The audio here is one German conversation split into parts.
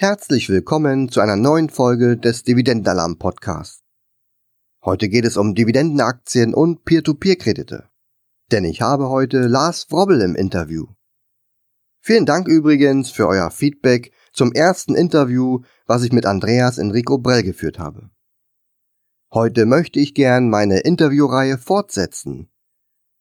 Herzlich willkommen zu einer neuen Folge des Dividendenalarm Podcasts. Heute geht es um Dividendenaktien und Peer-to-Peer-Kredite. Denn ich habe heute Lars Wrobbel im Interview. Vielen Dank übrigens für euer Feedback zum ersten Interview, was ich mit Andreas Enrico Brell geführt habe. Heute möchte ich gern meine Interviewreihe fortsetzen.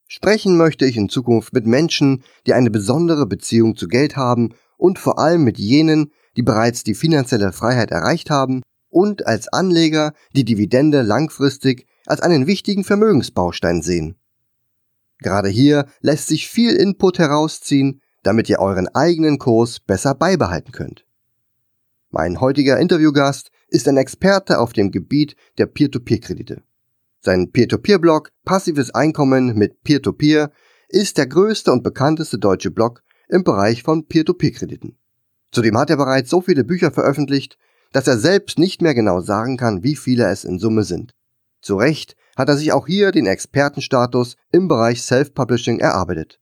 Sprechen möchte ich in Zukunft mit Menschen, die eine besondere Beziehung zu Geld haben und vor allem mit jenen, die bereits die finanzielle Freiheit erreicht haben und als Anleger die Dividende langfristig als einen wichtigen Vermögensbaustein sehen. Gerade hier lässt sich viel Input herausziehen, damit ihr euren eigenen Kurs besser beibehalten könnt. Mein heutiger Interviewgast ist ein Experte auf dem Gebiet der Peer-to-Peer-Kredite. Sein Peer-to-Peer-Blog Passives Einkommen mit Peer-to-Peer ist der größte und bekannteste deutsche Blog im Bereich von Peer-to-Peer-Krediten. Zudem hat er bereits so viele Bücher veröffentlicht, dass er selbst nicht mehr genau sagen kann, wie viele es in Summe sind. Zu Recht hat er sich auch hier den Expertenstatus im Bereich Self-Publishing erarbeitet.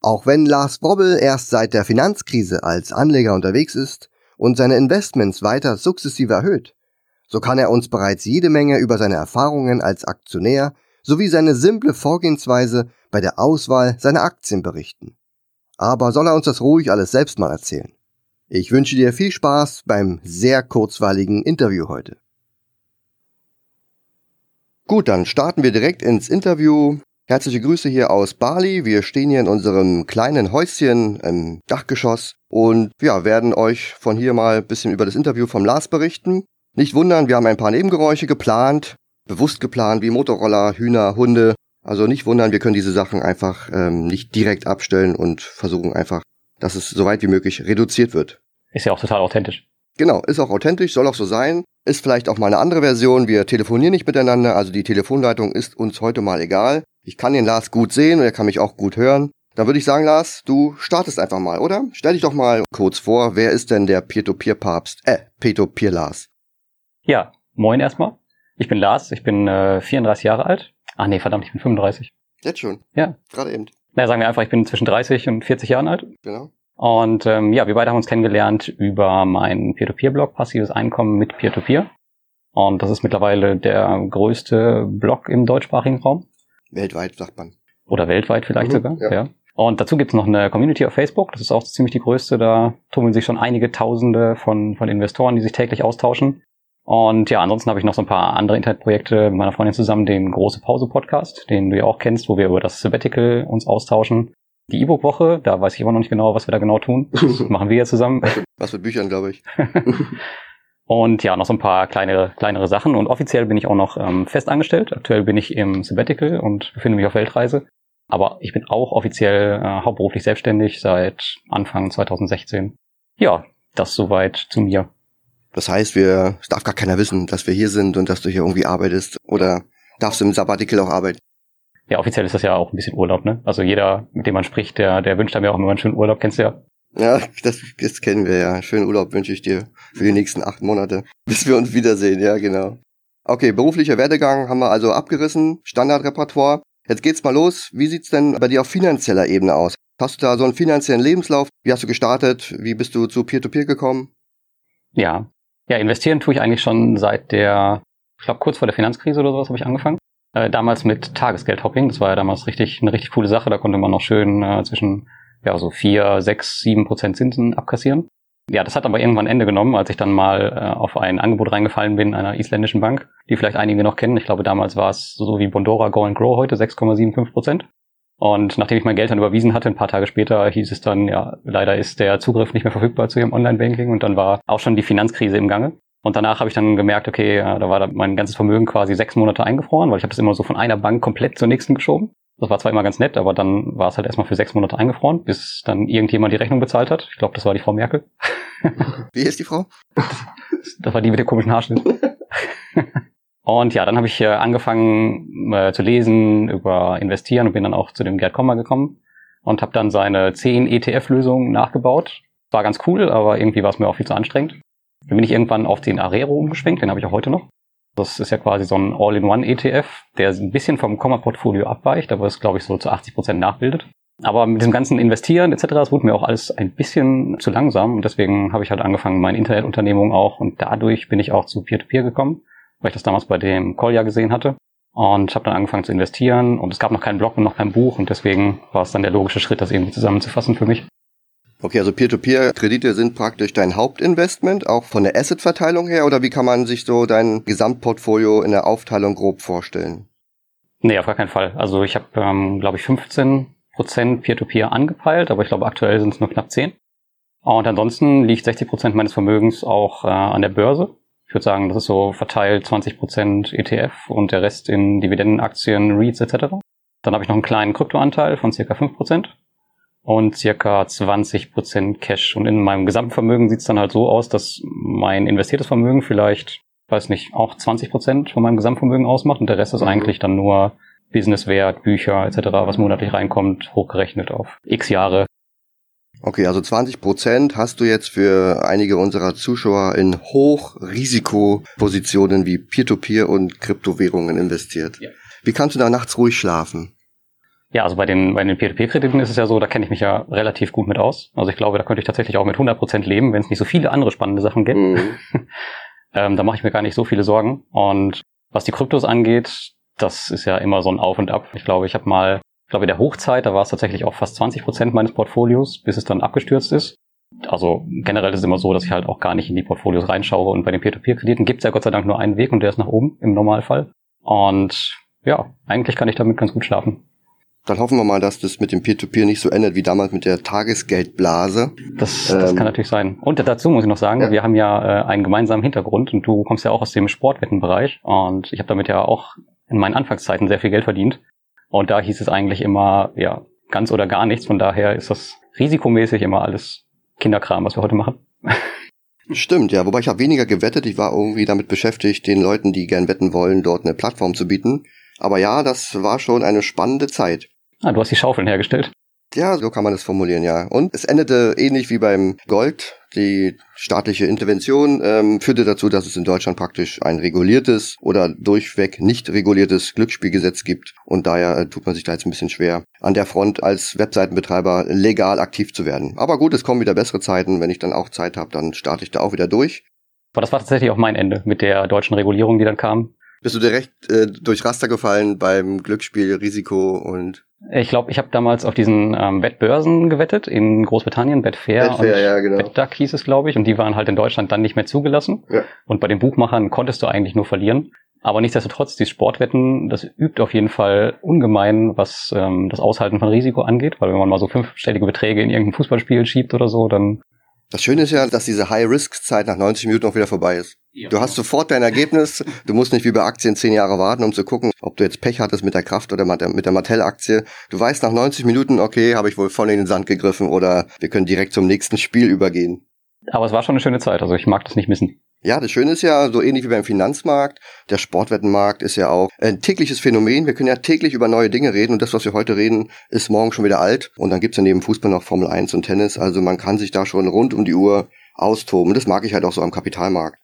Auch wenn Lars Bobbel erst seit der Finanzkrise als Anleger unterwegs ist, und seine Investments weiter sukzessive erhöht, so kann er uns bereits jede Menge über seine Erfahrungen als Aktionär sowie seine simple Vorgehensweise bei der Auswahl seiner Aktien berichten. Aber soll er uns das ruhig alles selbst mal erzählen. Ich wünsche dir viel Spaß beim sehr kurzweiligen Interview heute. Gut, dann starten wir direkt ins Interview. Herzliche Grüße hier aus Bali. Wir stehen hier in unserem kleinen Häuschen im Dachgeschoss und ja, werden euch von hier mal ein bisschen über das Interview vom Lars berichten. Nicht wundern, wir haben ein paar Nebengeräusche geplant, bewusst geplant, wie Motorroller, Hühner, Hunde. Also nicht wundern, wir können diese Sachen einfach ähm, nicht direkt abstellen und versuchen einfach, dass es so weit wie möglich reduziert wird. Ist ja auch total authentisch. Genau, ist auch authentisch, soll auch so sein. Ist vielleicht auch mal eine andere Version. Wir telefonieren nicht miteinander, also die Telefonleitung ist uns heute mal egal. Ich kann den Lars gut sehen und er kann mich auch gut hören. Dann würde ich sagen, Lars, du startest einfach mal, oder? Stell dich doch mal kurz vor, wer ist denn der Peer-to-Peer-Papst? Äh, Peer-to-Peer-Lars. Ja, moin erstmal. Ich bin Lars, ich bin äh, 34 Jahre alt. Ah nee, verdammt, ich bin 35. Jetzt schon? Ja. Gerade eben. Na, sagen wir einfach, ich bin zwischen 30 und 40 Jahren alt. Genau. Und ähm, ja, wir beide haben uns kennengelernt über meinen Peer-to-Peer-Blog, passives Einkommen mit Peer-to-Peer. Und das ist mittlerweile der größte Blog im deutschsprachigen Raum. Weltweit, sagt man. Oder weltweit vielleicht Mhm, sogar, ja. ja. Und dazu gibt's noch eine Community auf Facebook, das ist auch ziemlich die größte, da tummeln sich schon einige Tausende von, von Investoren, die sich täglich austauschen. Und ja, ansonsten habe ich noch so ein paar andere Internetprojekte mit meiner Freundin zusammen, den Große Pause Podcast, den du ja auch kennst, wo wir über das Sabbatical uns austauschen. Die E-Book-Woche, da weiß ich immer noch nicht genau, was wir da genau tun. Das machen wir ja zusammen. Was mit Büchern, glaube ich. Und ja, noch so ein paar kleinere, kleinere Sachen. Und offiziell bin ich auch noch ähm, fest angestellt. Aktuell bin ich im Sabbatical und befinde mich auf Weltreise. Aber ich bin auch offiziell äh, hauptberuflich selbstständig seit Anfang 2016. Ja, das soweit zu mir. Das heißt, wir, es darf gar keiner wissen, dass wir hier sind und dass du hier irgendwie arbeitest. Oder darfst du im Sabbatical auch arbeiten? Ja, offiziell ist das ja auch ein bisschen Urlaub, ne? Also jeder, mit dem man spricht, der, der wünscht einem ja auch immer einen schönen Urlaub, kennst du ja. Ja, das, das kennen wir ja. Schönen Urlaub wünsche ich dir für die nächsten acht Monate, bis wir uns wiedersehen. Ja, genau. Okay, beruflicher Werdegang haben wir also abgerissen. Standardrepertoire. Jetzt geht's mal los. Wie sieht's denn bei dir auf finanzieller Ebene aus? Hast du da so einen finanziellen Lebenslauf? Wie hast du gestartet? Wie bist du zu Peer-to-Peer gekommen? Ja. Ja, investieren tue ich eigentlich schon seit der, ich glaube kurz vor der Finanzkrise oder sowas habe ich angefangen. Äh, damals mit Tagesgeldhopping. Das war ja damals richtig eine richtig coole Sache. Da konnte man noch schön äh, zwischen ja so vier, sechs, sieben Prozent Zinsen abkassieren. Ja, das hat aber irgendwann Ende genommen, als ich dann mal äh, auf ein Angebot reingefallen bin einer isländischen Bank, die vielleicht einige noch kennen. Ich glaube, damals war es so wie Bondora Go and Grow heute 6,75 Prozent. Und nachdem ich mein Geld dann überwiesen hatte, ein paar Tage später hieß es dann, ja, leider ist der Zugriff nicht mehr verfügbar zu ihrem Online-Banking und dann war auch schon die Finanzkrise im Gange. Und danach habe ich dann gemerkt, okay, da war mein ganzes Vermögen quasi sechs Monate eingefroren, weil ich habe das immer so von einer Bank komplett zur nächsten geschoben. Das war zwar immer ganz nett, aber dann war es halt erstmal für sechs Monate eingefroren, bis dann irgendjemand die Rechnung bezahlt hat. Ich glaube, das war die Frau Merkel. Wie ist die Frau? Das war die mit dem komischen Haarschnitt. und ja, dann habe ich äh, angefangen äh, zu lesen über Investieren und bin dann auch zu dem Gerd Kommer gekommen und habe dann seine 10 ETF-Lösungen nachgebaut. War ganz cool, aber irgendwie war es mir auch viel zu anstrengend. Dann bin ich irgendwann auf den Arero umgeschwenkt, den habe ich auch heute noch. Das ist ja quasi so ein All-in-One-ETF, der ein bisschen vom Komma-Portfolio abweicht, aber es, glaube ich, so zu 80 Prozent nachbildet. Aber mit diesem ganzen Investieren etc., das wurde mir auch alles ein bisschen zu langsam und deswegen habe ich halt angefangen, meine Internetunternehmung auch und dadurch bin ich auch zu Peer-to-Peer -Peer gekommen, weil ich das damals bei dem Kolja gesehen hatte und habe dann angefangen zu investieren und es gab noch keinen Blog und noch kein Buch und deswegen war es dann der logische Schritt, das irgendwie zusammenzufassen für mich. Okay, also Peer-to-Peer-Kredite sind praktisch dein Hauptinvestment, auch von der Asset-Verteilung her, oder wie kann man sich so dein Gesamtportfolio in der Aufteilung grob vorstellen? Nee, auf gar keinen Fall. Also ich habe, ähm, glaube ich, 15 Prozent Peer-to-Peer angepeilt, aber ich glaube, aktuell sind es nur knapp 10. Und ansonsten liegt 60 Prozent meines Vermögens auch äh, an der Börse. Ich würde sagen, das ist so verteilt 20 Prozent ETF und der Rest in Dividendenaktien, REITs etc. Dann habe ich noch einen kleinen Kryptoanteil von circa 5 Prozent und circa 20 Prozent Cash. Und in meinem Gesamtvermögen sieht es dann halt so aus, dass mein investiertes Vermögen vielleicht, weiß nicht, auch 20 Prozent von meinem Gesamtvermögen ausmacht und der Rest ist mhm. eigentlich dann nur Businesswert, Bücher etc., was monatlich reinkommt, hochgerechnet auf x Jahre. Okay, also 20 Prozent hast du jetzt für einige unserer Zuschauer in Hochrisikopositionen wie Peer-to-Peer -Peer und Kryptowährungen investiert. Ja. Wie kannst du da nachts ruhig schlafen? Ja, also bei den, bei den P2P-Krediten ist es ja so, da kenne ich mich ja relativ gut mit aus. Also ich glaube, da könnte ich tatsächlich auch mit 100 Prozent leben, wenn es nicht so viele andere spannende Sachen gibt. Mhm. ähm, da mache ich mir gar nicht so viele Sorgen. Und was die Kryptos angeht, das ist ja immer so ein Auf und Ab. Ich glaube, ich habe mal, ich glaube, in der Hochzeit, da war es tatsächlich auch fast 20 Prozent meines Portfolios, bis es dann abgestürzt ist. Also generell ist es immer so, dass ich halt auch gar nicht in die Portfolios reinschaue. Und bei den Peer-to-Peer-Krediten gibt es ja Gott sei Dank nur einen Weg und der ist nach oben im Normalfall. Und ja, eigentlich kann ich damit ganz gut schlafen. Dann hoffen wir mal, dass das mit dem Peer-to-Peer -Peer nicht so endet wie damals mit der Tagesgeldblase. Das, das ähm, kann natürlich sein. Und dazu muss ich noch sagen, ja. wir haben ja äh, einen gemeinsamen Hintergrund und du kommst ja auch aus dem Sportwettenbereich und ich habe damit ja auch in meinen Anfangszeiten sehr viel Geld verdient. Und da hieß es eigentlich immer, ja, ganz oder gar nichts. Von daher ist das risikomäßig immer alles Kinderkram, was wir heute machen. Stimmt, ja. Wobei ich habe weniger gewettet. Ich war irgendwie damit beschäftigt, den Leuten, die gern wetten wollen, dort eine Plattform zu bieten. Aber ja, das war schon eine spannende Zeit. Ah, du hast die Schaufeln hergestellt. Ja, so kann man es formulieren, ja. Und es endete ähnlich wie beim Gold. Die staatliche Intervention ähm, führte dazu, dass es in Deutschland praktisch ein reguliertes oder durchweg nicht reguliertes Glücksspielgesetz gibt. Und daher äh, tut man sich da jetzt ein bisschen schwer, an der Front als Webseitenbetreiber legal aktiv zu werden. Aber gut, es kommen wieder bessere Zeiten. Wenn ich dann auch Zeit habe, dann starte ich da auch wieder durch. Aber das war tatsächlich auch mein Ende mit der deutschen Regulierung, die dann kam. Bist du direkt äh, durch Raster gefallen beim Glücksspiel, Risiko und ich glaube, ich habe damals auf diesen ähm, Wettbörsen gewettet in Großbritannien, Betfair, Betfair und ja, genau. Wettduck hieß es, glaube ich, und die waren halt in Deutschland dann nicht mehr zugelassen. Ja. Und bei den Buchmachern konntest du eigentlich nur verlieren. Aber nichtsdestotrotz, die Sportwetten, das übt auf jeden Fall ungemein, was ähm, das Aushalten von Risiko angeht, weil wenn man mal so fünfstellige Beträge in irgendein Fußballspiel schiebt oder so, dann das Schöne ist ja, dass diese High-Risk-Zeit nach 90 Minuten auch wieder vorbei ist. Ja. Du hast sofort dein Ergebnis. Du musst nicht wie bei Aktien zehn Jahre warten, um zu gucken, ob du jetzt Pech hattest mit der Kraft oder mit der Mattel-Aktie. Du weißt nach 90 Minuten, okay, habe ich wohl voll in den Sand gegriffen oder wir können direkt zum nächsten Spiel übergehen. Aber es war schon eine schöne Zeit, also ich mag das nicht missen. Ja, das Schöne ist ja, so ähnlich wie beim Finanzmarkt, der Sportwettenmarkt ist ja auch ein tägliches Phänomen. Wir können ja täglich über neue Dinge reden und das, was wir heute reden, ist morgen schon wieder alt. Und dann gibt's ja neben Fußball noch Formel 1 und Tennis. Also man kann sich da schon rund um die Uhr austoben. Das mag ich halt auch so am Kapitalmarkt.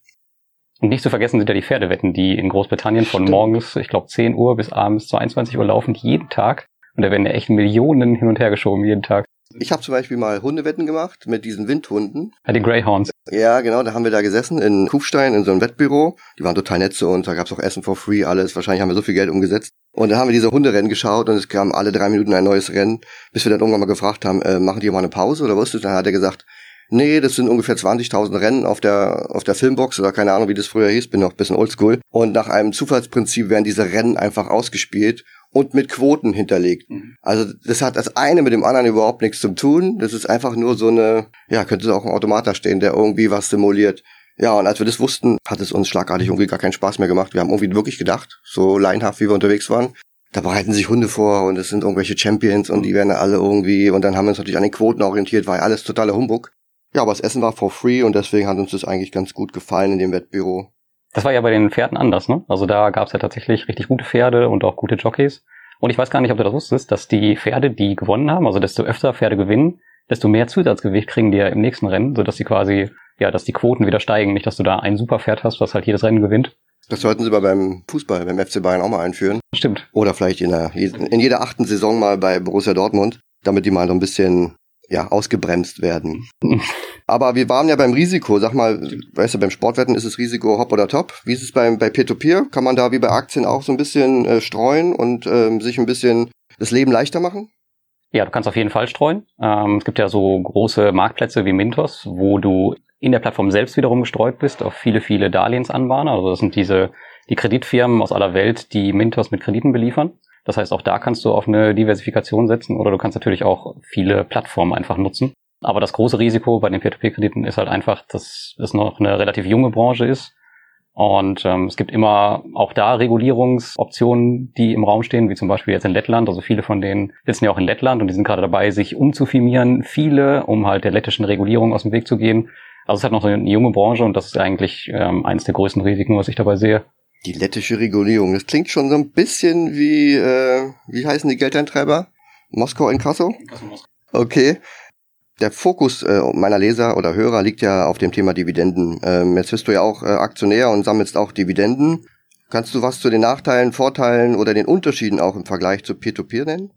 Und nicht zu vergessen sind ja die Pferdewetten, die in Großbritannien von Stimmt. morgens, ich glaube, 10 Uhr bis abends 22 Uhr laufen, jeden Tag. Und da werden ja echt Millionen hin und her geschoben jeden Tag. Ich habe zum Beispiel mal Hundewetten gemacht mit diesen Windhunden. Ja, die Greyhounds. Ja, genau, da haben wir da gesessen in Kufstein in so einem Wettbüro. Die waren total nett zu uns, da gab's auch Essen for free, alles. Wahrscheinlich haben wir so viel Geld umgesetzt. Und da haben wir diese Hunderennen geschaut und es kam alle drei Minuten ein neues Rennen, bis wir dann irgendwann mal gefragt haben, äh, machen die mal eine Pause oder was? Dann hat er gesagt, nee, das sind ungefähr 20.000 Rennen auf der, auf der Filmbox oder keine Ahnung, wie das früher hieß, bin noch ein bisschen oldschool. Und nach einem Zufallsprinzip werden diese Rennen einfach ausgespielt und mit Quoten hinterlegt. Mhm. Also das hat das eine mit dem anderen überhaupt nichts zu tun. Das ist einfach nur so eine, ja, könnte auch ein Automat da stehen, der irgendwie was simuliert. Ja, und als wir das wussten, hat es uns schlagartig irgendwie gar keinen Spaß mehr gemacht. Wir haben irgendwie wirklich gedacht, so leinhaft, wie wir unterwegs waren, da bereiten sich Hunde vor und es sind irgendwelche Champions und die werden alle irgendwie und dann haben wir uns natürlich an den Quoten orientiert, war ja alles totaler Humbug. Ja, aber das Essen war for free und deswegen hat uns das eigentlich ganz gut gefallen in dem Wettbüro. Das war ja bei den Pferden anders, ne? Also da gab es ja tatsächlich richtig gute Pferde und auch gute Jockeys. Und ich weiß gar nicht, ob du das wusstest, dass die Pferde, die gewonnen haben, also desto öfter Pferde gewinnen, desto mehr Zusatzgewicht kriegen die ja im nächsten Rennen, sodass sie quasi, ja, dass die Quoten wieder steigen. Nicht, dass du da ein super Pferd hast, was halt jedes Rennen gewinnt. Das sollten sie aber beim Fußball, beim FC Bayern auch mal einführen. Stimmt. Oder vielleicht in, der, in jeder achten Saison mal bei Borussia Dortmund damit die mal so ein bisschen ja, ausgebremst werden. Aber wir waren ja beim Risiko. Sag mal, weißt du, beim Sportwetten ist das Risiko hopp oder top. Wie ist es beim, bei Peer-to-Peer? Kann man da wie bei Aktien auch so ein bisschen äh, streuen und ähm, sich ein bisschen das Leben leichter machen? Ja, du kannst auf jeden Fall streuen. Ähm, es gibt ja so große Marktplätze wie Mintos, wo du in der Plattform selbst wiederum gestreut bist auf viele, viele Darlehensanbahner. Also das sind diese, die Kreditfirmen aus aller Welt, die Mintos mit Krediten beliefern. Das heißt, auch da kannst du auf eine Diversifikation setzen oder du kannst natürlich auch viele Plattformen einfach nutzen. Aber das große Risiko bei den Peer-to-Peer-Krediten ist halt einfach, dass es noch eine relativ junge Branche ist. Und ähm, es gibt immer auch da Regulierungsoptionen, die im Raum stehen, wie zum Beispiel jetzt in Lettland. Also viele von denen sitzen ja auch in Lettland und die sind gerade dabei, sich umzufirmieren, viele, um halt der lettischen Regulierung aus dem Weg zu gehen. Also es ist halt noch so eine junge Branche und das ist eigentlich ähm, eines der größten Risiken, was ich dabei sehe. Die lettische Regulierung, das klingt schon so ein bisschen wie, äh, wie heißen die Geldeintreiber? Moskau in Kasso? Okay. Der Fokus äh, meiner Leser oder Hörer liegt ja auf dem Thema Dividenden. Ähm, jetzt bist du ja auch äh, Aktionär und sammelst auch Dividenden. Kannst du was zu den Nachteilen, Vorteilen oder den Unterschieden auch im Vergleich zu Peer-to-Peer -Peer nennen?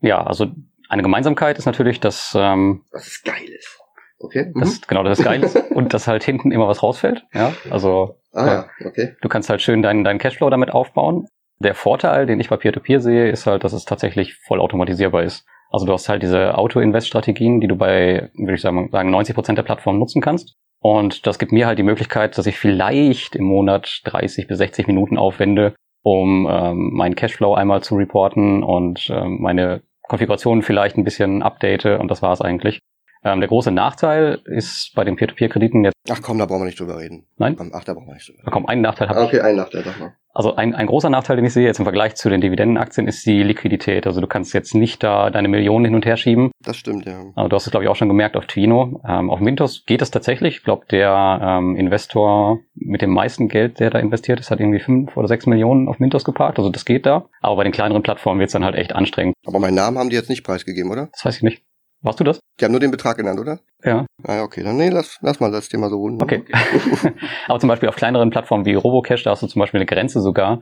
Ja, also eine Gemeinsamkeit ist natürlich, dass ähm, was ist geil ist. Okay. Das, mhm. Genau, das ist geil ist. und dass halt hinten immer was rausfällt. Ja, also ah, ja. okay. du kannst halt schön deinen, deinen Cashflow damit aufbauen. Der Vorteil, den ich bei Peer-to-Peer -Peer sehe, ist halt, dass es tatsächlich voll automatisierbar ist. Also du hast halt diese Auto-Invest-Strategien, die du bei, würde ich sagen, 90 Prozent der Plattformen nutzen kannst. Und das gibt mir halt die Möglichkeit, dass ich vielleicht im Monat 30 bis 60 Minuten aufwende, um ähm, meinen Cashflow einmal zu reporten und ähm, meine Konfiguration vielleicht ein bisschen update und das war es eigentlich. Ähm, der große Nachteil ist bei den Peer-to-Peer-Krediten jetzt. Ach komm, da brauchen wir nicht drüber reden. Nein? Ach, da brauchen wir nicht drüber reden. Komm, einen Nachteil habe ah, okay, ich. Okay, einen Nachteil, sag mal. Also ein, ein großer Nachteil, den ich sehe jetzt im Vergleich zu den Dividendenaktien, ist die Liquidität. Also du kannst jetzt nicht da deine Millionen hin und her schieben. Das stimmt, ja. Also du hast es, glaube ich, auch schon gemerkt auf Twino. Ähm, auf Mintos geht es tatsächlich. Ich glaube, der ähm, Investor mit dem meisten Geld, der da investiert ist, hat irgendwie fünf oder sechs Millionen auf Mintos geparkt. Also das geht da. Aber bei den kleineren Plattformen wird es dann halt echt anstrengend. Aber meinen Namen haben die jetzt nicht preisgegeben, oder? Das weiß ich nicht. Warst du das? Die haben nur den Betrag genannt, oder? Ja. Ah, okay, dann nee, lass, lass mal das Thema so runden. Okay. Aber zum Beispiel auf kleineren Plattformen wie Robocash, da hast du zum Beispiel eine Grenze sogar.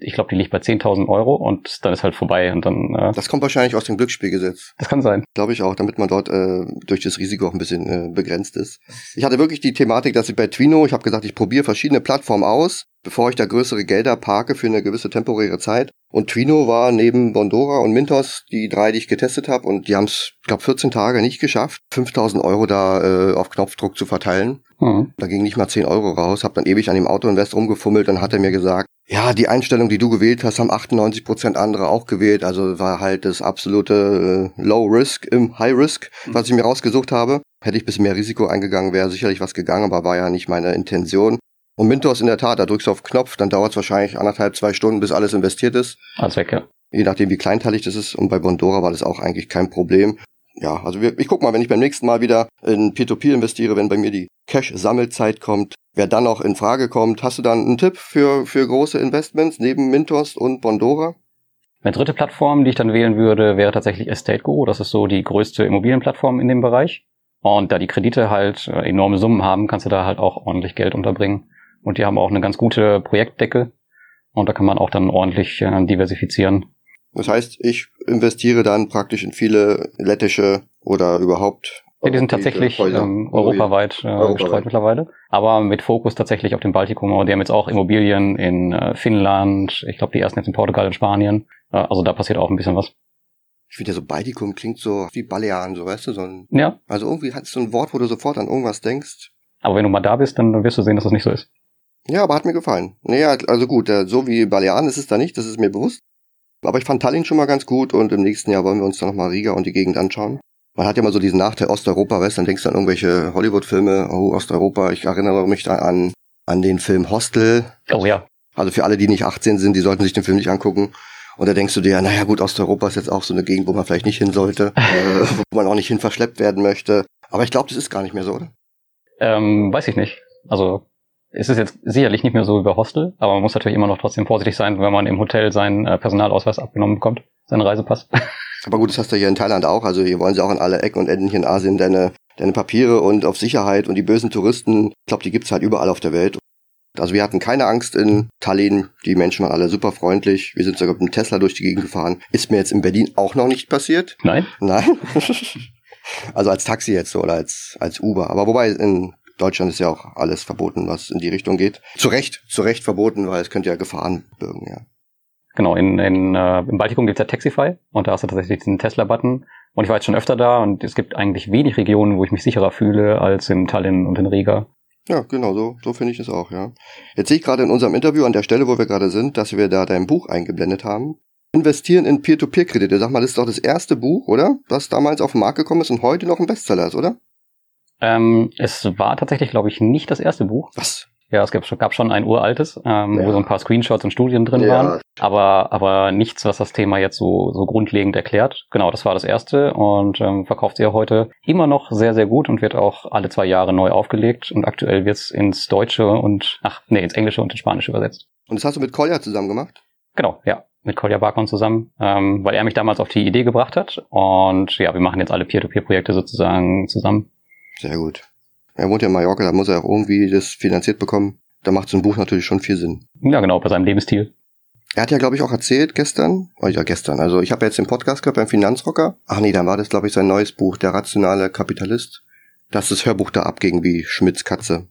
Ich glaube, die liegt bei 10.000 Euro und dann ist halt vorbei und dann. Äh, das kommt wahrscheinlich aus dem Glücksspielgesetz. Das kann sein. Glaube ich auch, damit man dort äh, durch das Risiko auch ein bisschen äh, begrenzt ist. Ich hatte wirklich die Thematik, dass ich bei Twino, ich habe gesagt, ich probiere verschiedene Plattformen aus, bevor ich da größere Gelder parke für eine gewisse temporäre Zeit. Und Twino war neben Bondora und Mintos die drei, die ich getestet habe. Und die haben es, glaube 14 Tage nicht geschafft, 5000 Euro da äh, auf Knopfdruck zu verteilen. Mhm. Da ging nicht mal 10 Euro raus. Hab dann ewig an dem Autoinvest rumgefummelt. Dann hat er mir gesagt, ja, die Einstellung, die du gewählt hast, haben 98 Prozent andere auch gewählt. Also war halt das absolute äh, Low Risk im High Risk, mhm. was ich mir rausgesucht habe. Hätte ich ein bisschen mehr Risiko eingegangen, wäre sicherlich was gegangen, aber war ja nicht meine Intention. Und Mintos in der Tat, da drückst du auf Knopf, dann dauert es wahrscheinlich anderthalb, zwei Stunden, bis alles investiert ist. Alles weg, ja. Je nachdem, wie kleinteilig das ist. Und bei Bondora war das auch eigentlich kein Problem. Ja, also wir, ich guck mal, wenn ich beim nächsten Mal wieder in P2P investiere, wenn bei mir die Cash-Sammelzeit kommt, wer dann noch in Frage kommt. Hast du dann einen Tipp für, für große Investments neben Mintos und Bondora? Eine dritte Plattform, die ich dann wählen würde, wäre tatsächlich Estate. Das ist so die größte Immobilienplattform in dem Bereich. Und da die Kredite halt äh, enorme Summen haben, kannst du da halt auch ordentlich Geld unterbringen. Und die haben auch eine ganz gute Projektdecke. Und da kann man auch dann ordentlich äh, diversifizieren. Das heißt, ich investiere dann praktisch in viele lettische oder überhaupt. Ja, die sind tatsächlich ähm, europaweit, äh, europaweit gestreut mittlerweile. Aber mit Fokus tatsächlich auf dem Baltikum. Aber die haben jetzt auch Immobilien in äh, Finnland. Ich glaube, die ersten jetzt in Portugal und Spanien. Äh, also da passiert auch ein bisschen was. Ich finde ja so Baltikum klingt so wie Balearen, so weißt du, so ein, ja. Also irgendwie hat es so ein Wort, wo du sofort an irgendwas denkst. Aber wenn du mal da bist, dann wirst du sehen, dass das nicht so ist. Ja, aber hat mir gefallen. Naja, also gut, äh, so wie Balearen ist es da nicht, das ist mir bewusst. Aber ich fand Tallinn schon mal ganz gut und im nächsten Jahr wollen wir uns dann nochmal Riga und die Gegend anschauen. Man hat ja mal so diesen Nachteil Osteuropa, weißt dann denkst du an irgendwelche Hollywood-Filme, oh, Osteuropa, ich erinnere mich da an, an den Film Hostel. Oh ja. Also für alle, die nicht 18 sind, die sollten sich den Film nicht angucken. Und da denkst du dir, naja gut, Osteuropa ist jetzt auch so eine Gegend, wo man vielleicht nicht hin sollte, äh, wo man auch nicht hin verschleppt werden möchte. Aber ich glaube, das ist gar nicht mehr so, oder? Ähm, weiß ich nicht. Also es ist jetzt sicherlich nicht mehr so wie bei Hostel, aber man muss natürlich immer noch trotzdem vorsichtig sein, wenn man im Hotel seinen äh, Personalausweis abgenommen bekommt, seinen Reisepass. Aber gut, das hast du hier in Thailand auch. Also hier wollen sie auch in alle Ecken und Enden hier in Asien deine, deine Papiere und auf Sicherheit und die bösen Touristen, ich glaube, die gibt's halt überall auf der Welt. Also wir hatten keine Angst in Tallinn. Die Menschen waren alle super freundlich. Wir sind sogar mit dem Tesla durch die Gegend gefahren. Ist mir jetzt in Berlin auch noch nicht passiert. Nein? Nein. also als Taxi jetzt so oder als, als Uber. Aber wobei in Deutschland ist ja auch alles verboten, was in die Richtung geht. Zu Recht, zu Recht verboten, weil es könnte ja Gefahren birgen, ja. Genau, in, in, äh, im Baltikum gibt's ja Taxify und da hast du tatsächlich diesen Tesla-Button. Und ich war jetzt schon öfter da und es gibt eigentlich wenig Regionen, wo ich mich sicherer fühle als in Tallinn und in Riga. Ja, genau, so, so finde ich es auch, ja. Jetzt sehe ich gerade in unserem Interview an der Stelle, wo wir gerade sind, dass wir da dein Buch eingeblendet haben. Investieren in Peer-to-Peer-Kredite. Sag mal, das ist doch das erste Buch, oder? Was damals auf den Markt gekommen ist und heute noch ein Bestseller ist, oder? Ähm, es war tatsächlich, glaube ich, nicht das erste Buch. Was? Ja, es gab, schon ein uraltes, ähm, Ja. wo so ein paar Screenshots und Studien drin Ja. waren, aber, aber nichts, was das Thema jetzt so, so grundlegend erklärt. Genau, das war das erste und ähm, verkauft sich ja heute immer noch sehr, sehr gut und wird auch alle zwei Jahre neu aufgelegt und aktuell wird's ins Deutsche und, ach, nee, ins Englische und ins Spanische übersetzt. Und das hast du mit Kolja zusammen gemacht? Genau, ja, mit Kolja Barkon zusammen, ähm, weil er mich damals auf die Idee gebracht hat und ja, wir machen jetzt alle Peer-to-Peer-Projekte sozusagen zusammen. Sehr gut. Er wohnt ja in Mallorca, da muss er auch irgendwie das finanziert bekommen. Da macht so ein Buch natürlich schon viel Sinn. Ja, genau, bei seinem Lebensstil. Er hat ja, glaube ich, auch erzählt gestern, oh ja, gestern, also ich habe jetzt den Podcast gehabt beim Finanzrocker. Ach nee, dann war das, glaube ich, sein neues Buch, Der rationale Kapitalist. Das ist das Hörbuch da abging wie Schmidts Katze.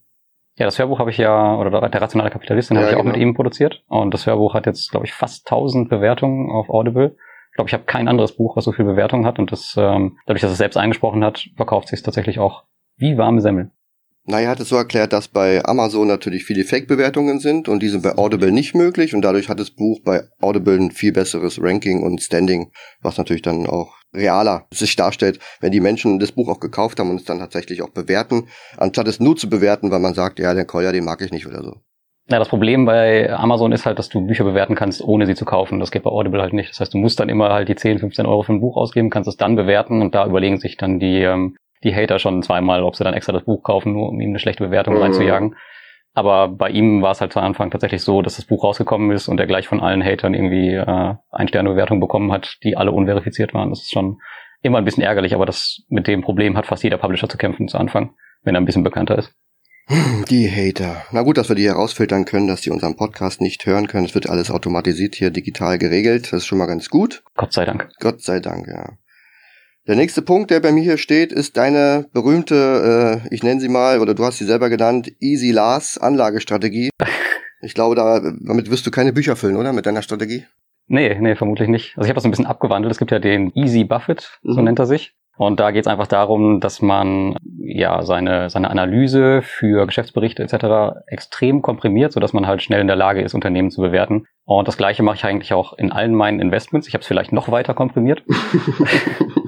Ja, das Hörbuch habe ich ja, oder der rationale Kapitalist, den Ja, habe ich auch genau. mit ihm produziert. Und das Hörbuch hat jetzt, glaube ich, fast 1000 Bewertungen auf Audible. Ich glaube, ich habe kein anderes Buch, was so viele Bewertungen hat. Und das, ähm, dadurch, dass es selbst eingesprochen hat, verkauft sich es tatsächlich auch wie warme Semmel. Na, er hat es so erklärt, dass bei Amazon natürlich viele Fake-Bewertungen sind und die sind bei Audible nicht möglich und dadurch hat das Buch bei Audible ein viel besseres Ranking und Standing, was natürlich dann auch realer sich darstellt, wenn die Menschen das Buch auch gekauft haben und es dann tatsächlich auch bewerten, anstatt es nur zu bewerten, weil man sagt, ja, der Kolja, den mag ich nicht oder so. Ja, das Problem bei Amazon ist halt, dass du Bücher bewerten kannst, ohne sie zu kaufen. Das geht bei Audible halt nicht. Das heißt, du musst dann immer halt die 10, 15 Euro für ein Buch ausgeben, kannst es dann bewerten und da überlegen sich dann die, ähm, die Hater schon zweimal, ob sie dann extra das Buch kaufen, nur um ihm eine schlechte Bewertung Mhm. reinzujagen. Aber bei ihm war es halt zu Anfang tatsächlich so, dass das Buch rausgekommen ist und er gleich von allen Hatern irgendwie äh, ein Sterne Bewertung bekommen hat, die alle unverifiziert waren. Das ist schon immer ein bisschen ärgerlich, aber das mit dem Problem hat fast jeder Publisher zu kämpfen zu Anfang, wenn er ein bisschen bekannter ist. Die Hater. Na gut, dass wir die herausfiltern können, dass die unseren Podcast nicht hören können. Es wird alles automatisiert hier digital geregelt. Das ist schon mal ganz gut. Gott sei Dank. Gott sei Dank, ja. Der nächste Punkt, der bei mir hier steht, ist deine berühmte, äh, ich nenne sie mal, oder du hast sie selber genannt, Easy Lars Anlagestrategie. Ich glaube, da, damit wirst du keine Bücher füllen, oder? Mit deiner Strategie? Nee, nee, vermutlich nicht. Also ich habe das ein bisschen abgewandelt. Es gibt ja den Easy Buffett, so Mhm. nennt er sich. Und da geht es einfach darum, dass man ja seine, seine Analyse für Geschäftsberichte etc. extrem komprimiert, sodass man halt schnell in der Lage ist, Unternehmen zu bewerten. Und das gleiche mache ich eigentlich auch in allen meinen Investments. Ich habe es vielleicht noch weiter komprimiert.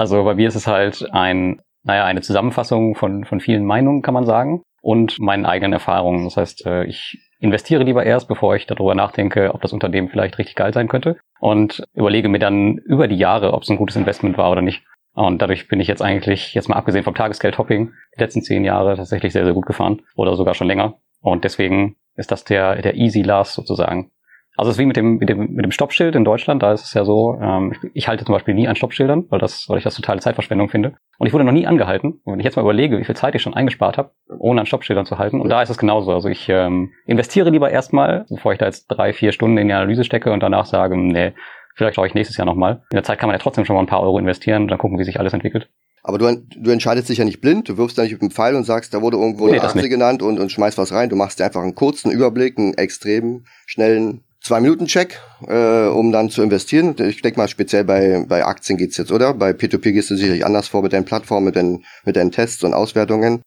also bei mir ist es halt ein, naja, eine Zusammenfassung von, von vielen Meinungen, kann man sagen, und meinen eigenen Erfahrungen. Das heißt, äh, ich investiere lieber erst, bevor ich darüber nachdenke, ob das Unternehmen vielleicht richtig geil sein könnte und überlege mir dann über die Jahre, ob es ein gutes Investment war oder nicht. Und dadurch bin ich jetzt eigentlich, jetzt mal abgesehen vom Tagesgeld-Hopping, die letzten zehn Jahre tatsächlich sehr, sehr gut gefahren oder sogar schon länger. Und deswegen ist das der, der Easy Last sozusagen. Also es ist wie mit dem, mit dem, mit dem Stoppschild in Deutschland, da ist es ja so, ähm, ich, halte zum Beispiel nie an Stoppschildern, weil, das, weil ich das totale Zeitverschwendung finde. Und ich wurde noch nie angehalten. Und wenn ich jetzt mal überlege, wie viel Zeit ich schon eingespart habe, ohne an Stoppschildern zu halten, und da ist es genauso. Also ich ähm, investiere lieber erstmal, bevor ich da jetzt drei, vier Stunden in die Analyse stecke und danach sage, nee, vielleicht schaue ich nächstes Jahr nochmal. In der Zeit kann man ja trotzdem schon mal ein paar Euro investieren und dann gucken, wie sich alles entwickelt. Aber du, du entscheidest dich ja nicht blind, du wirfst da nicht mit dem Pfeil und sagst, da wurde irgendwo Nee, eine das Aktie genannt und, und schmeißt was rein. Du machst dir einfach einen kurzen Überblick, einen extremen, schnellen Zwei-Minuten-Check, äh, um dann zu investieren. Ich denke mal, speziell bei, bei Aktien geht's jetzt, oder? Bei P2P gehst du sicherlich anders vor mit deinen Plattformen, mit deinen, mit deinen Tests und Auswertungen.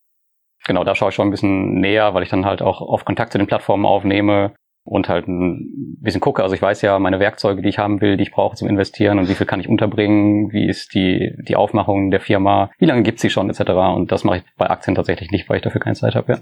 Genau, da schaue ich schon ein bisschen näher, weil ich dann halt auch auf Kontakt zu den Plattformen aufnehme und halt ein bisschen gucke. Also ich weiß ja meine Werkzeuge, die ich haben will, die ich brauche zum Investieren und wie viel kann ich unterbringen, wie ist die, die Aufmachung der Firma, wie lange gibt's sie schon etc. Und das mache ich bei Aktien tatsächlich nicht, weil ich dafür keine Zeit habe. Ja.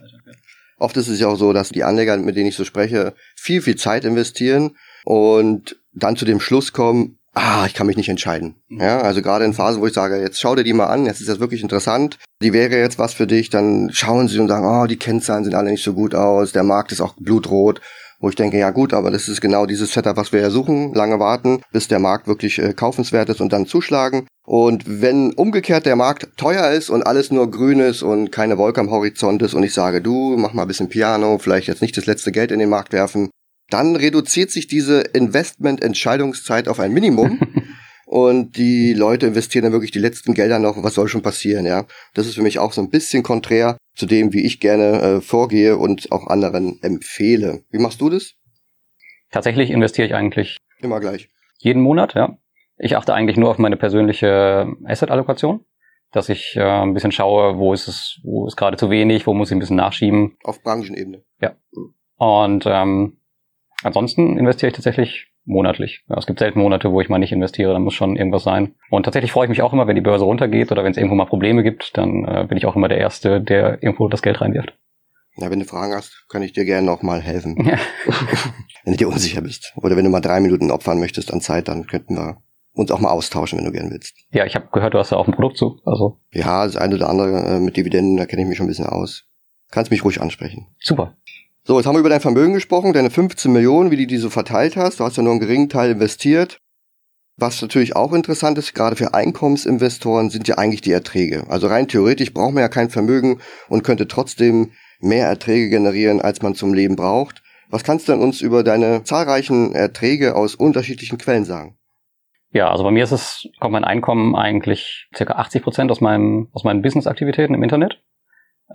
Oft ist es ja auch so, dass die Anleger, mit denen ich so spreche, viel, viel Zeit investieren und dann zu dem Schluss kommen, ah, ich kann mich nicht entscheiden. Ja, also gerade in Phasen, wo ich sage, jetzt schau dir die mal an, jetzt ist das wirklich interessant, die wäre jetzt was für dich, dann schauen sie und sagen, oh, die Kennzahlen sehen alle nicht so gut aus, der Markt ist auch blutrot. Wo ich denke, ja gut, aber das ist genau dieses Setup, was wir ja suchen, lange warten, bis der Markt wirklich äh, kaufenswert ist und dann zuschlagen. Und wenn umgekehrt der Markt teuer ist und alles nur grün ist und keine Wolke am Horizont ist und ich sage, du, mach mal ein bisschen Piano, vielleicht jetzt nicht das letzte Geld in den Markt werfen, dann reduziert sich diese Investment-Entscheidungszeit auf ein Minimum. und die Leute investieren dann wirklich die letzten Gelder noch, was soll schon passieren, ja. Das ist für mich auch so ein bisschen konträr zu dem, wie ich gerne äh, vorgehe und auch anderen empfehle. Wie machst du das? Tatsächlich investiere ich eigentlich immer gleich. Jeden Monat, ja. Ich achte eigentlich nur auf meine persönliche Asset-Allokation, dass ich äh, ein bisschen schaue, wo ist es, wo ist gerade zu wenig, wo muss ich ein bisschen nachschieben. Auf Branchenebene. Ja. Und ähm, ansonsten investiere ich tatsächlich monatlich. Ja, es gibt selten Monate, wo ich mal nicht investiere, da muss schon irgendwas sein. Und tatsächlich freue ich mich auch immer, wenn die Börse runtergeht oder wenn es irgendwo mal Probleme gibt, dann äh, bin ich auch immer der Erste, der irgendwo das Geld reinwirft. Ja, wenn du Fragen hast, kann ich dir gerne noch mal helfen. Ja. wenn du dir unsicher bist. Oder wenn du mal drei Minuten opfern möchtest an Zeit, dann könnten wir uns auch mal austauschen, wenn du gern willst. Ja, ich habe gehört, du hast da auch ein Produkt zu. Also. Ja, das eine oder andere äh, mit Dividenden, da kenne ich mich schon ein bisschen aus. Kannst mich ruhig ansprechen. Super. So, jetzt haben wir über dein Vermögen gesprochen, deine 15 Millionen, wie du die so verteilt hast. Du hast ja nur einen geringen Teil investiert. Was natürlich auch interessant ist, gerade für Einkommensinvestoren, sind ja eigentlich die Erträge. Also rein theoretisch braucht man ja kein Vermögen und könnte trotzdem mehr Erträge generieren, als man zum Leben braucht. Was kannst du denn uns über deine zahlreichen Erträge aus unterschiedlichen Quellen sagen? Ja, also bei mir ist es, kommt mein Einkommen eigentlich circa 80 Prozent aus meinem, aus meinen Business-Aktivitäten im Internet.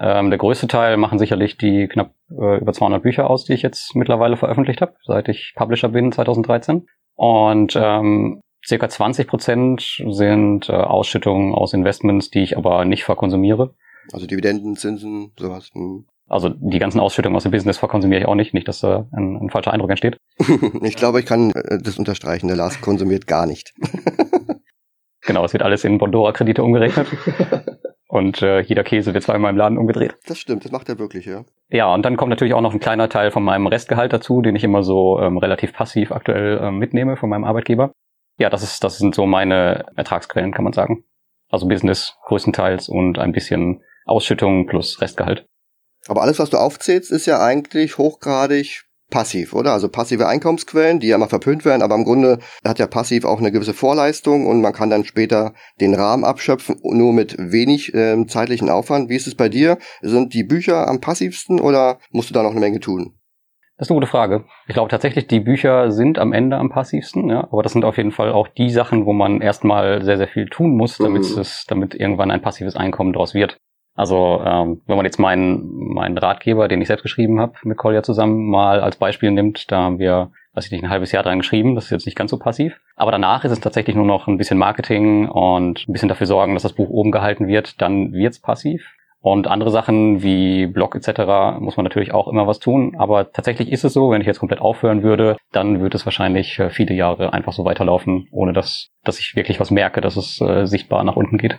Ähm, der größte Teil machen sicherlich die knapp äh, über 200 Bücher aus, die ich jetzt mittlerweile veröffentlicht habe, seit ich Publisher bin 2013. Und ähm, circa 20 Prozent sind äh, Ausschüttungen aus Investments, die ich aber nicht verkonsumiere. Also Dividenden, Zinsen, sowas. Hm. Also die ganzen Ausschüttungen aus dem Business verkonsumiere ich auch nicht, nicht, dass da ein, ein falscher Eindruck entsteht. ich glaube, ich kann äh, das unterstreichen. Der Lars konsumiert gar nicht. genau, es wird alles in Bondora-Kredite umgerechnet. Und äh, jeder Käse wird zweimal im Laden umgedreht. Das stimmt, das macht er wirklich, ja. Ja, und dann kommt natürlich auch noch ein kleiner Teil von meinem Restgehalt dazu, den ich immer so ähm, relativ passiv aktuell ähm, mitnehme von meinem Arbeitgeber. Ja, das ist, das sind so meine Ertragsquellen, kann man sagen. Also Business größtenteils und ein bisschen Ausschüttung plus Restgehalt. Aber alles, was du aufzählst, ist ja eigentlich hochgradig passiv, oder? Also passive Einkommensquellen, die ja immer verpönt werden, aber im Grunde hat ja passiv auch eine gewisse Vorleistung und man kann dann später den Rahmen abschöpfen, nur mit wenig äh, zeitlichen Aufwand. Wie ist es bei dir? Sind die Bücher am passivsten oder musst du da noch eine Menge tun? Das ist eine gute Frage. Ich glaube tatsächlich, die Bücher sind am Ende am passivsten, ja. Aber das sind auf jeden Fall auch die Sachen, wo man erstmal sehr, sehr viel tun muss, damit mhm. es, damit irgendwann ein passives Einkommen daraus wird. Also ähm, wenn man jetzt meinen, meinen Ratgeber, den ich selbst geschrieben habe, mit Kolja zusammen mal als Beispiel nimmt, da haben wir, weiß ich nicht, ein halbes Jahr dran geschrieben, das ist jetzt nicht ganz so passiv. Aber danach ist es tatsächlich nur noch ein bisschen Marketing und ein bisschen dafür sorgen, dass das Buch oben gehalten wird, dann wird's passiv. Und andere Sachen wie Blog etc. muss man natürlich auch immer was tun. Aber tatsächlich ist es so, wenn ich jetzt komplett aufhören würde, dann würde es wahrscheinlich äh, viele Jahre einfach so weiterlaufen, ohne dass, dass ich wirklich was merke, dass es äh, sichtbar nach unten geht.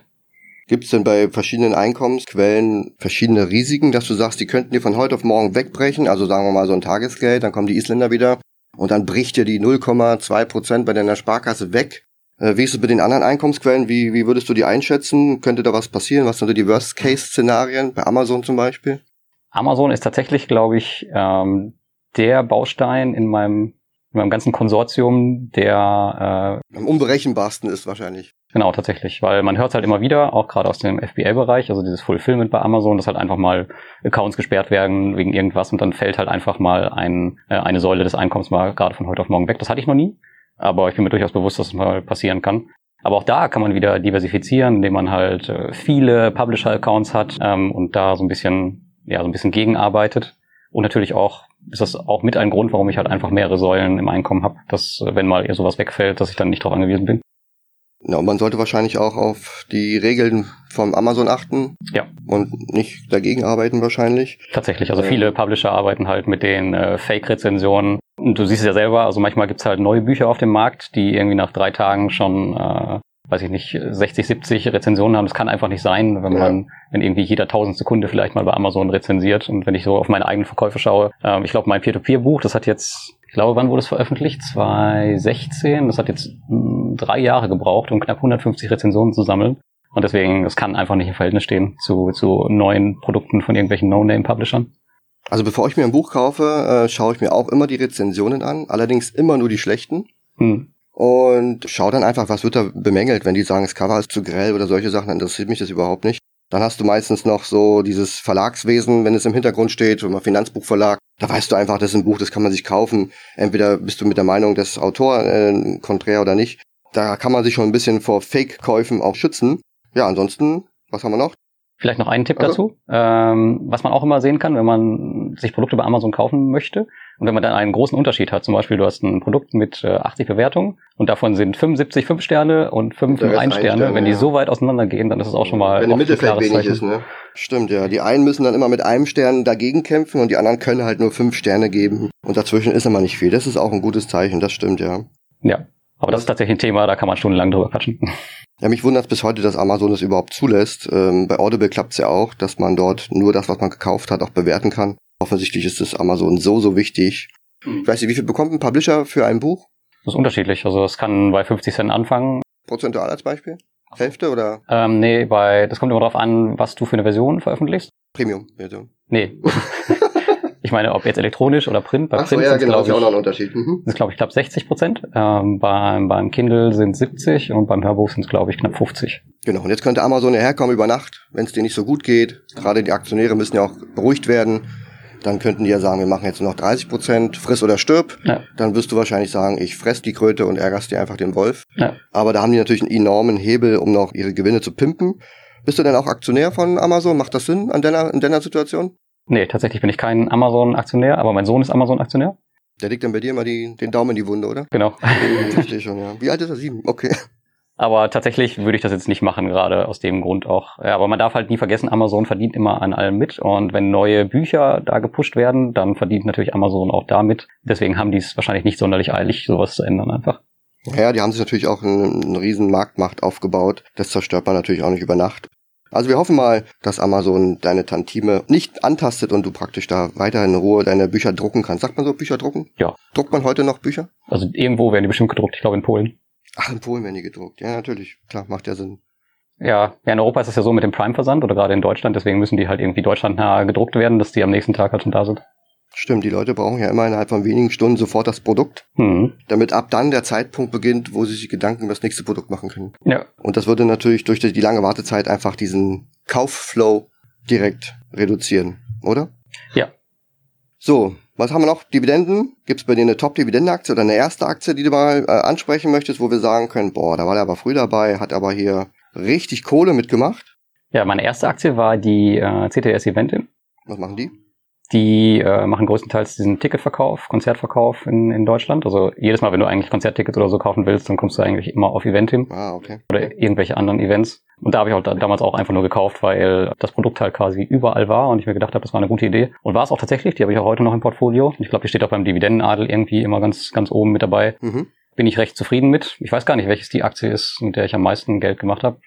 Gibt es denn bei verschiedenen Einkommensquellen verschiedene Risiken, dass du sagst, die könnten dir von heute auf morgen wegbrechen? Also sagen wir mal so ein Tagesgeld, dann kommen die Isländer wieder und dann bricht dir die 0,2 Prozent bei deiner Sparkasse weg. Äh, wie ist es mit den anderen Einkommensquellen? Wie, wie würdest du die einschätzen? Könnte da was passieren? Was sind die Worst-Case-Szenarien bei Amazon zum Beispiel? Amazon ist tatsächlich, glaube ich, ähm, der Baustein in meinem, in meinem ganzen Konsortium, der äh, am unberechenbarsten ist wahrscheinlich. Genau, tatsächlich, weil man hört halt immer wieder, auch gerade aus dem FBA-Bereich, also dieses Fulfillment bei Amazon, dass halt einfach mal Accounts gesperrt werden wegen irgendwas und dann fällt halt einfach mal ein, äh, eine Säule des Einkommens mal gerade von heute auf morgen weg. Das hatte ich noch nie, aber ich bin mir durchaus bewusst, dass es mal passieren kann. Aber auch da kann man wieder diversifizieren, indem man halt äh, viele Publisher-Accounts hat ähm, und da so ein bisschen, ja, so ein bisschen gegenarbeitet. Und natürlich auch ist das auch mit ein Grund, warum ich halt einfach mehrere Säulen im Einkommen habe, dass äh, wenn mal sowas wegfällt, dass ich dann nicht darauf angewiesen bin. Ja, und man sollte wahrscheinlich auch auf die Regeln vom Amazon achten. Ja. Und nicht dagegen arbeiten wahrscheinlich. Tatsächlich. Also viele Publisher arbeiten halt mit den äh, Fake-Rezensionen. Und du siehst es ja selber, also manchmal gibt's halt neue Bücher auf dem Markt, die irgendwie nach drei Tagen schon, äh, weiß ich nicht, 60, 70 Rezensionen haben. Das kann einfach nicht sein, wenn man, ja. wenn irgendwie jeder tausendste Kunde vielleicht mal bei Amazon rezensiert. Und wenn ich so auf meine eigenen Verkäufe schaue, äh, ich glaube, mein Peer-to-Peer-Buch, das hat jetzt ich glaube, wann wurde es veröffentlicht? 2016. Das hat jetzt hm, drei Jahre gebraucht, um knapp 150 Rezensionen zu sammeln. Und deswegen, es kann einfach nicht im Verhältnis stehen zu, zu neuen Produkten von irgendwelchen No-Name-Publishern. Also bevor ich mir ein Buch kaufe, äh, schaue ich mir auch immer die Rezensionen an, allerdings immer nur die schlechten. Hm. Und schau dann einfach, was wird da bemängelt. Wenn die sagen, das Cover ist zu grell oder solche Sachen, dann interessiert mich das überhaupt nicht. Dann hast du meistens noch so dieses Verlagswesen, wenn es im Hintergrund steht, mal Finanzbuchverlag. Da weißt du einfach, das ist ein Buch, das kann man sich kaufen. Entweder bist du mit der Meinung des Autor äh, konträr oder nicht. Da kann man sich schon ein bisschen vor Fake-Käufen auch schützen. Ja, ansonsten, was haben wir noch? Vielleicht noch einen Tipp also? dazu, ähm, was man auch immer sehen kann, wenn man sich Produkte bei Amazon kaufen möchte und wenn man dann einen großen Unterschied hat. Zum Beispiel, du hast ein Produkt mit äh, 80 Bewertungen und davon sind 75 5 Sterne und 5 1 Sterne. Sterne. Wenn die ja. so weit auseinander gehen, dann ist es auch schon mal Wenn im Mittelfeld wenig Zeichen. ist, ne? Stimmt, ja. Die einen müssen dann immer mit einem Stern dagegen kämpfen und die anderen können halt nur 5 Sterne geben. Und dazwischen ist immer nicht viel. Das ist auch ein gutes Zeichen, das stimmt, ja. Ja. Aber das ist tatsächlich ein Thema, da kann man stundenlang drüber quatschen. Ja, mich wundert es bis heute, dass Amazon das überhaupt zulässt. Ähm, bei Audible klappt es ja auch, dass man dort nur das, was man gekauft hat, auch bewerten kann. Offensichtlich ist es Amazon so, so wichtig. Mhm. Ich weiß nicht, wie viel bekommt ein Publisher für ein Buch? Das ist unterschiedlich. Also es kann bei 50 Cent anfangen. Prozentual als Beispiel? Hälfte oder? Ähm, nee, bei, das kommt immer darauf an, was du für eine Version veröffentlichst. Premium-Version. Nee. Ich meine, ob jetzt elektronisch oder Print. Bei Ach Print so, ja, genau, ist auch noch ein Unterschied. Mhm. Das ist, glaube ich, knapp 60 Prozent. Ähm, beim, beim Kindle sind 70 und beim Hörbuch sind es, glaube ich, knapp 50. Genau, und jetzt könnte Amazon ja herkommen über Nacht, wenn es dir nicht so gut geht. Gerade die Aktionäre müssen ja auch beruhigt werden. Dann könnten die ja sagen, wir machen jetzt nur noch 30 Prozent, friss oder stirb. Ja. Dann wirst du wahrscheinlich sagen, ich fress die Kröte und ärgerst dir einfach den Wolf. Ja. Aber da haben die natürlich einen enormen Hebel, um noch ihre Gewinne zu pimpen. Bist du denn auch Aktionär von Amazon? Macht das Sinn an deiner, in deiner Situation? Nee, tatsächlich bin ich kein Amazon-Aktionär, aber mein Sohn ist Amazon-Aktionär. Der legt dann bei dir immer die, den Daumen in die Wunde, oder? Genau. Verstehe schon, ja. Wie alt ist er? Sieben? Okay. Aber tatsächlich würde ich das jetzt nicht machen, gerade aus dem Grund auch. Ja, aber man darf halt nie vergessen, Amazon verdient immer an allem mit. Und wenn neue Bücher da gepusht werden, dann verdient natürlich Amazon auch damit. Deswegen haben die es wahrscheinlich nicht sonderlich eilig, sowas zu ändern einfach. Ja, die haben sich natürlich auch eine riesen Marktmacht aufgebaut. Das zerstört man natürlich auch nicht über Nacht. Also wir hoffen mal, dass Amazon deine Tantime nicht antastet und du praktisch da weiterhin in Ruhe deine Bücher drucken kannst. Sagt man so, Bücher drucken? Ja. Druckt man heute noch Bücher? Also irgendwo werden die bestimmt gedruckt, ich glaube in Polen. Ach, in Polen werden die gedruckt. Ja, natürlich. Klar, macht ja Sinn. Ja, ja, in Europa ist es ja so mit dem Prime-Versand oder gerade in Deutschland, deswegen müssen die halt irgendwie deutschlandnah gedruckt werden, dass die am nächsten Tag halt schon da sind. Stimmt, die Leute brauchen ja immer innerhalb von wenigen Stunden sofort das Produkt, mhm. damit ab dann der Zeitpunkt beginnt, wo sie sich Gedanken über das nächste Produkt machen können. Ja. Und das würde natürlich durch die lange Wartezeit einfach diesen Kaufflow direkt reduzieren, oder? Ja. So, was haben wir noch? Dividenden? Gibt es bei dir eine Top-Dividendenaktie oder eine erste Aktie, die du mal äh, ansprechen möchtest, wo wir sagen können, boah, da war der aber früh dabei, hat aber hier richtig Kohle mitgemacht? Ja, meine erste Aktie war die äh, CTS Eventim. Was machen die? Die äh, machen größtenteils diesen Ticketverkauf, Konzertverkauf in, in Deutschland. Also jedes Mal, wenn du eigentlich Konzerttickets oder so kaufen willst, dann kommst du eigentlich immer auf Eventim. Ah, okay. Oder irgendwelche anderen Events. Und da habe ich auch damals auch einfach nur gekauft, weil das Produkt halt quasi überall war und ich mir gedacht habe, das war eine gute Idee. Und war es auch tatsächlich, die habe ich auch heute noch im Portfolio. Ich glaube, die steht auch beim Dividendenadel irgendwie immer ganz, ganz oben mit dabei. Mhm. Bin ich recht zufrieden mit. Ich weiß gar nicht, welches die Aktie ist, mit der ich am meisten Geld gemacht habe.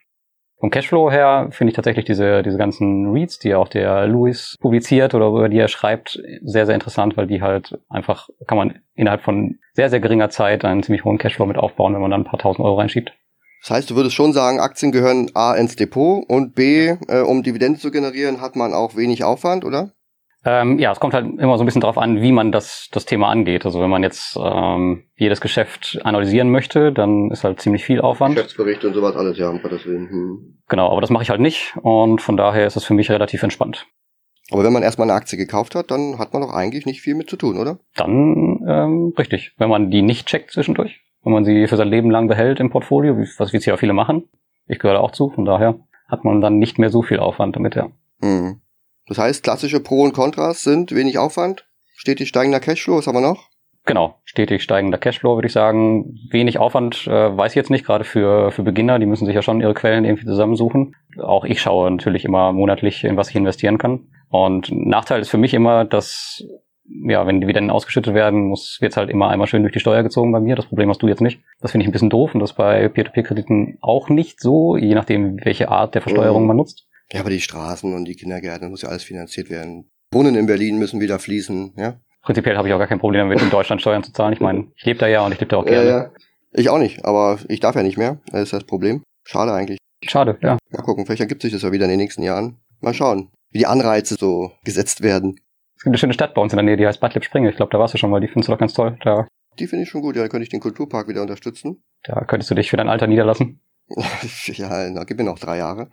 Vom Cashflow her finde ich tatsächlich diese, diese ganzen Reads, die auch der Louis publiziert oder über die er schreibt, sehr, sehr interessant, weil die halt einfach, kann man innerhalb von sehr, sehr geringer Zeit einen ziemlich hohen Cashflow mit aufbauen, wenn man dann ein paar tausend Euro reinschiebt. Das heißt, du würdest schon sagen, Aktien gehören A ins Depot und B, äh, um Dividende zu generieren, hat man auch wenig Aufwand, oder? Ähm, ja, es kommt halt immer so ein bisschen drauf an, wie man das, das Thema angeht. Also wenn man jetzt ähm, jedes Geschäft analysieren möchte, dann ist halt ziemlich viel Aufwand. Geschäftsbericht und sowas alles, ja, um Gottes Willen. Hm. Genau, aber das mache ich halt nicht und von daher ist es für mich relativ entspannt. Aber wenn man erstmal eine Aktie gekauft hat, dann hat man doch eigentlich nicht viel mit zu tun, oder? Dann ähm, richtig. Wenn man die nicht checkt zwischendurch, wenn man sie für sein Leben lang behält im Portfolio, was jetzt ja viele machen, ich gehöre da auch zu, von daher hat man dann nicht mehr so viel Aufwand damit, ja. Mhm. Das heißt, klassische Pro und Kontras sind wenig Aufwand, stetig steigender Cashflow, was haben wir noch? Genau, stetig steigender Cashflow, würde ich sagen. Wenig Aufwand, äh, weiß ich jetzt nicht, gerade für, für Beginner, die müssen sich ja schon ihre Quellen irgendwie zusammensuchen. Auch ich schaue natürlich immer monatlich, in was ich investieren kann. Und Nachteil ist für mich immer, dass, ja, wenn Dividenden ausgeschüttet werden, muss jetzt halt immer einmal schön durch die Steuer gezogen bei mir. Das Problem hast du jetzt nicht. Das finde ich ein bisschen doof und das bei Peer-to-Peer-Krediten auch nicht so, je nachdem, welche Art der Versteuerung mhm. man nutzt. Ja, aber die Straßen und die Kindergärten, das muss ja alles finanziert werden. Wohnen in Berlin müssen wieder fließen, ja? Prinzipiell habe ich auch gar kein Problem damit, in Deutschland Steuern zu zahlen. Ich meine, ich lebe da ja und ich lebe da auch gerne. Ja, ja. Ich auch nicht, aber ich darf ja nicht mehr. Das ist das Problem. Schade eigentlich. Schade, ja. Mal gucken, vielleicht ergibt sich das ja wieder in den nächsten Jahren. Mal schauen, wie die Anreize so gesetzt werden. Es gibt eine schöne Stadt bei uns in der Nähe, die heißt Bad Lippspringe. Ich glaube, da warst du schon mal, die findest du doch ganz toll. Da Die finde ich schon gut, ja, da könnte ich den Kulturpark wieder unterstützen. Da könntest du dich für dein Alter niederlassen. ja, na, gib mir noch drei Jahre.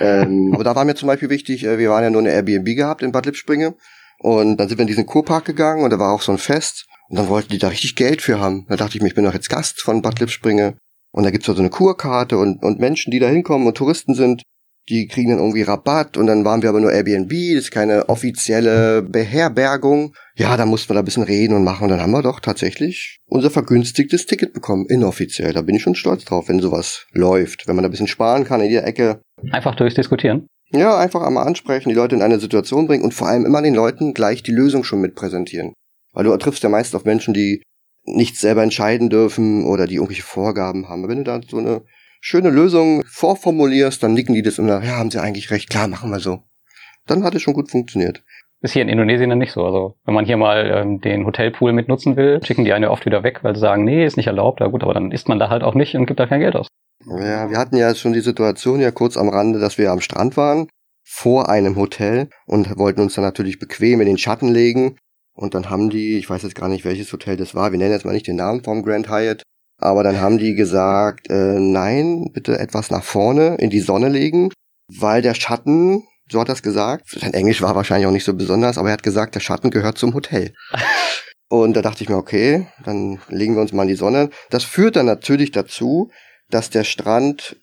ähm, aber da war mir zum Beispiel wichtig, äh, wir waren ja nur eine Airbnb gehabt in Bad Lippspringe und dann sind wir in diesen Kurpark gegangen und da war auch so ein Fest und dann wollten die da richtig Geld für haben. Da dachte ich mir, ich bin doch jetzt Gast von Bad Lippspringe und da gibt's so eine Kurkarte und, und Menschen, die da hinkommen und Touristen sind, die kriegen dann irgendwie Rabatt und dann waren wir aber nur Airbnb, das ist keine offizielle Beherbergung. Ja, da mussten wir da ein bisschen reden und machen und dann haben wir doch tatsächlich unser vergünstigtes Ticket bekommen, inoffiziell. Da bin ich schon stolz drauf, wenn sowas läuft, wenn man da ein bisschen sparen kann in jeder Ecke. Einfach durchdiskutieren. Ja, einfach einmal ansprechen, die Leute in eine Situation bringen und vor allem immer den Leuten gleich die Lösung schon mit präsentieren. Weil du triffst ja meist auf Menschen, die nichts selber entscheiden dürfen oder die irgendwelche Vorgaben haben. Aber wenn du da so eine schöne Lösung vorformulierst, dann nicken die das und sagen, ja, haben sie eigentlich recht, klar, machen wir so. Dann hat es schon gut funktioniert. Ist hier in Indonesien dann nicht so. Also wenn man hier mal ähm, den Hotelpool mitnutzen will, schicken die eine oft wieder weg, weil sie sagen, nee, ist nicht erlaubt. Ja gut, aber dann isst man da halt auch nicht und gibt da kein Geld aus. Ja, wir hatten ja schon die Situation ja kurz am Rande, dass wir am Strand waren, vor einem Hotel und wollten uns dann natürlich bequem in den Schatten legen. Und dann haben die, ich weiß jetzt gar nicht, welches Hotel das war, wir nennen jetzt mal nicht den Namen vom Grand Hyatt, aber dann haben die gesagt, äh, nein, bitte etwas nach vorne in die Sonne legen, weil der Schatten, so hat er es gesagt, sein Englisch war wahrscheinlich auch nicht so besonders, aber er hat gesagt, der Schatten gehört zum Hotel. Und da dachte ich mir, okay, dann legen wir uns mal in die Sonne. Das führt dann natürlich dazu, dass der Strand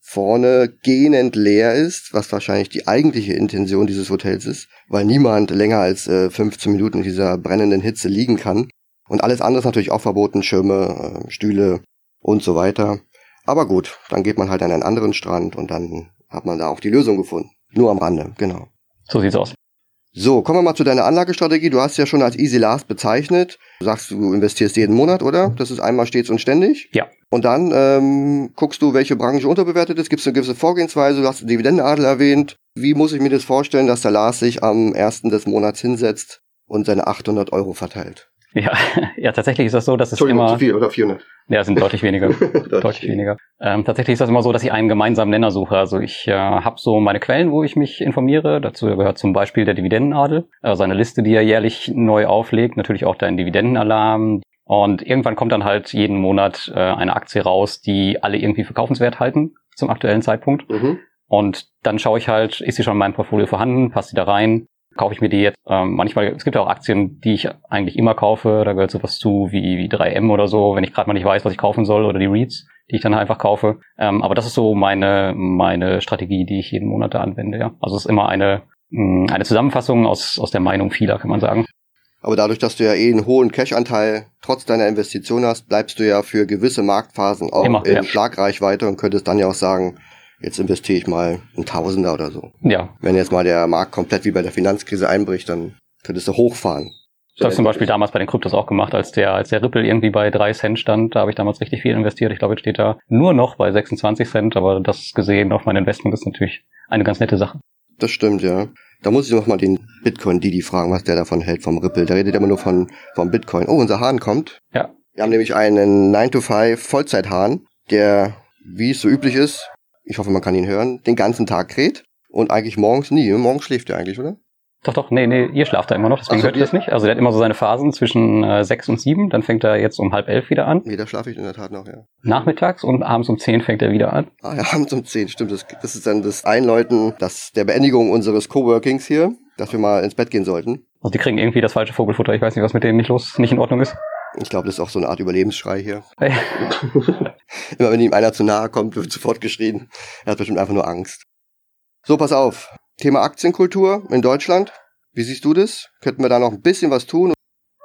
vorne gähnend leer ist, was wahrscheinlich die eigentliche Intention dieses Hotels ist, weil niemand länger als äh, 15 Minuten in dieser brennenden Hitze liegen kann. Und alles andere ist natürlich auch verboten, Schirme, äh, Stühle und so weiter. Aber gut, dann geht man halt an einen anderen Strand und dann hat man da auch die Lösung gefunden. Nur am Rande, genau. So sieht's aus. So, kommen wir mal zu deiner Anlagestrategie. Du hast ja schon als Easy Last bezeichnet. Du sagst, du investierst jeden Monat, oder? Das ist einmal stets und ständig. Ja. Und dann ähm, guckst du, welche Branche unterbewertet ist. Gibt es eine gewisse Vorgehensweise? Du hast Dividendenadel erwähnt. Wie muss ich mir das vorstellen, dass der Lars sich am ersten des Monats hinsetzt und seine 800 Euro verteilt? Ja, ja, tatsächlich ist das so, dass es immer. zu viel oder 400? Ja, es sind deutlich weniger. deutlich weniger. Ähm, tatsächlich ist das immer so, dass ich einen gemeinsamen Nenner suche. Also ich äh, habe so meine Quellen, wo ich mich informiere. Dazu gehört zum Beispiel der Dividendenadel, also eine Liste, die er jährlich neu auflegt. Natürlich auch dein Dividendenalarm. Und irgendwann kommt dann halt jeden Monat äh, eine Aktie raus, die alle irgendwie verkaufenswert halten zum aktuellen Zeitpunkt. Mhm. Und dann schaue ich halt, ist sie schon in meinem Portfolio vorhanden, passt sie da rein, kaufe ich mir die jetzt. Ähm, manchmal, es gibt ja auch Aktien, die ich eigentlich immer kaufe. Da gehört sowas zu wie, wie 3M oder so, wenn ich gerade mal nicht weiß, was ich kaufen soll, oder die REITs, die ich dann einfach kaufe. Ähm, aber das ist so meine, meine Strategie, die ich jeden Monat da anwende, ja. Also es ist immer eine, mh, eine Zusammenfassung aus, aus der Meinung vieler, kann man sagen. Aber dadurch, dass du ja eh einen hohen Cash-Anteil trotz deiner Investition hast, bleibst du ja für gewisse Marktphasen auch Immer, in ja. Schlagreichweite und könntest dann ja auch sagen, jetzt investiere ich mal ein Tausender oder so. Ja, Wenn jetzt mal der Markt komplett wie bei der Finanzkrise einbricht, dann könntest du hochfahren. Das habe ich zum Beispiel damals bei den Kryptos auch gemacht, als der, als der Ripple irgendwie bei drei Cent stand. Da habe ich damals richtig viel investiert. Ich glaube, jetzt steht da nur noch bei 26 Cent, aber das gesehen auf mein Investment ist natürlich eine ganz nette Sache. Das stimmt, ja. Da muss ich noch mal den Bitcoin Didi fragen, was der davon hält vom Ripple. Der redet immer nur von vom Bitcoin. Oh, unser Hahn kommt. Ja. Wir haben nämlich einen 9 to 5 Vollzeithahn, der, wie es so üblich ist, ich hoffe, man kann ihn hören, den ganzen Tag kräht und eigentlich morgens nie. Morgens schläft er eigentlich, oder? Doch, doch, nee, nee, ihr schlaft da immer noch, deswegen so, hört ihr das nicht. Also der hat immer so seine Phasen zwischen äh, sechs und sieben, dann fängt er jetzt um halb elf wieder an. Nee, da schlafe ich in der Tat noch, ja. Nachmittags und abends um zehn fängt er wieder an. Ah ja, abends um 10, stimmt. Das, das ist dann das Einläuten das, der Beendigung unseres Coworkings hier, dass wir mal ins Bett gehen sollten. Also die kriegen irgendwie das falsche Vogelfutter. Ich weiß nicht, was mit denen nicht los, nicht in Ordnung ist. Ich glaube, das ist auch so eine Art Überlebensschrei hier. Immer wenn ihm einer zu nahe kommt, wird sofort geschrien. Er hat bestimmt einfach nur Angst. So, pass auf. Thema Aktienkultur in Deutschland. Wie siehst du das? Könnten wir da noch ein bisschen was tun?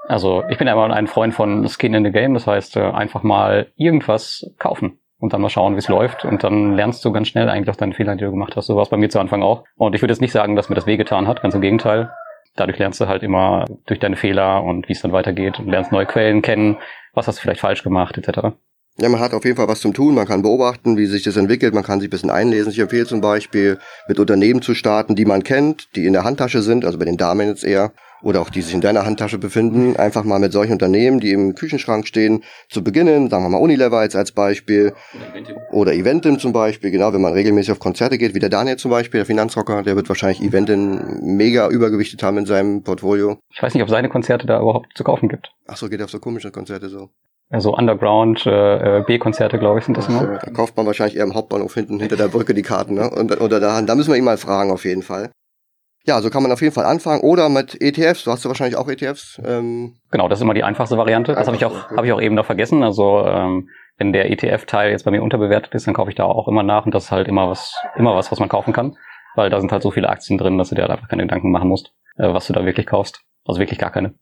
Also ich bin ja immer ein Freund von Skin in the Game. Das heißt, äh, einfach mal irgendwas kaufen und dann mal schauen, wie es läuft. Und dann lernst du ganz schnell eigentlich auch deine Fehler, die du gemacht hast. So war es bei mir zu Anfang auch. Und ich würde jetzt nicht sagen, dass mir das wehgetan hat. Ganz im Gegenteil. Dadurch lernst du halt immer durch deine Fehler und wie es dann weitergeht und lernst neue Quellen kennen. Was hast du vielleicht falsch gemacht, etc. Ja, man hat auf jeden Fall was zum tun, man kann beobachten, wie sich das entwickelt, man kann sich ein bisschen einlesen. Ich empfehle zum Beispiel, mit Unternehmen zu starten, die man kennt, die in der Handtasche sind, also bei den Damen jetzt eher, oder auch die sich in deiner Handtasche befinden, einfach mal mit solchen Unternehmen, die im Küchenschrank stehen, zu beginnen, sagen wir mal Unilever jetzt als Beispiel, oder Eventim zum Beispiel, genau, wenn man regelmäßig auf Konzerte geht, wie der Daniel zum Beispiel, der Finanzrocker, der wird wahrscheinlich Eventim mega übergewichtet haben in seinem Portfolio. Ich weiß nicht, ob seine Konzerte da überhaupt zu kaufen gibt. Ach so, geht auf so komische Konzerte so. Also Underground äh, äh B-Konzerte, glaube ich, sind das immer. Da kauft man wahrscheinlich eher im Hauptbahnhof hinten hinter der Brücke die Karten, ne? Und, oder da, da müssen wir ihn mal fragen auf jeden Fall. Ja, so kann man auf jeden Fall anfangen. Oder mit ETFs. Du hast ja wahrscheinlich auch ETFs. Ähm genau, das ist immer die einfachste Variante. Das habe ich auch, habe ich auch eben noch vergessen. Also ähm, wenn der ETF-Teil jetzt bei mir unterbewertet ist, dann kaufe ich da auch immer nach und das ist halt immer was, immer was, was man kaufen kann, weil da sind halt so viele Aktien drin, dass du dir halt einfach keine Gedanken machen musst, äh, was du da wirklich kaufst. Also wirklich gar keine.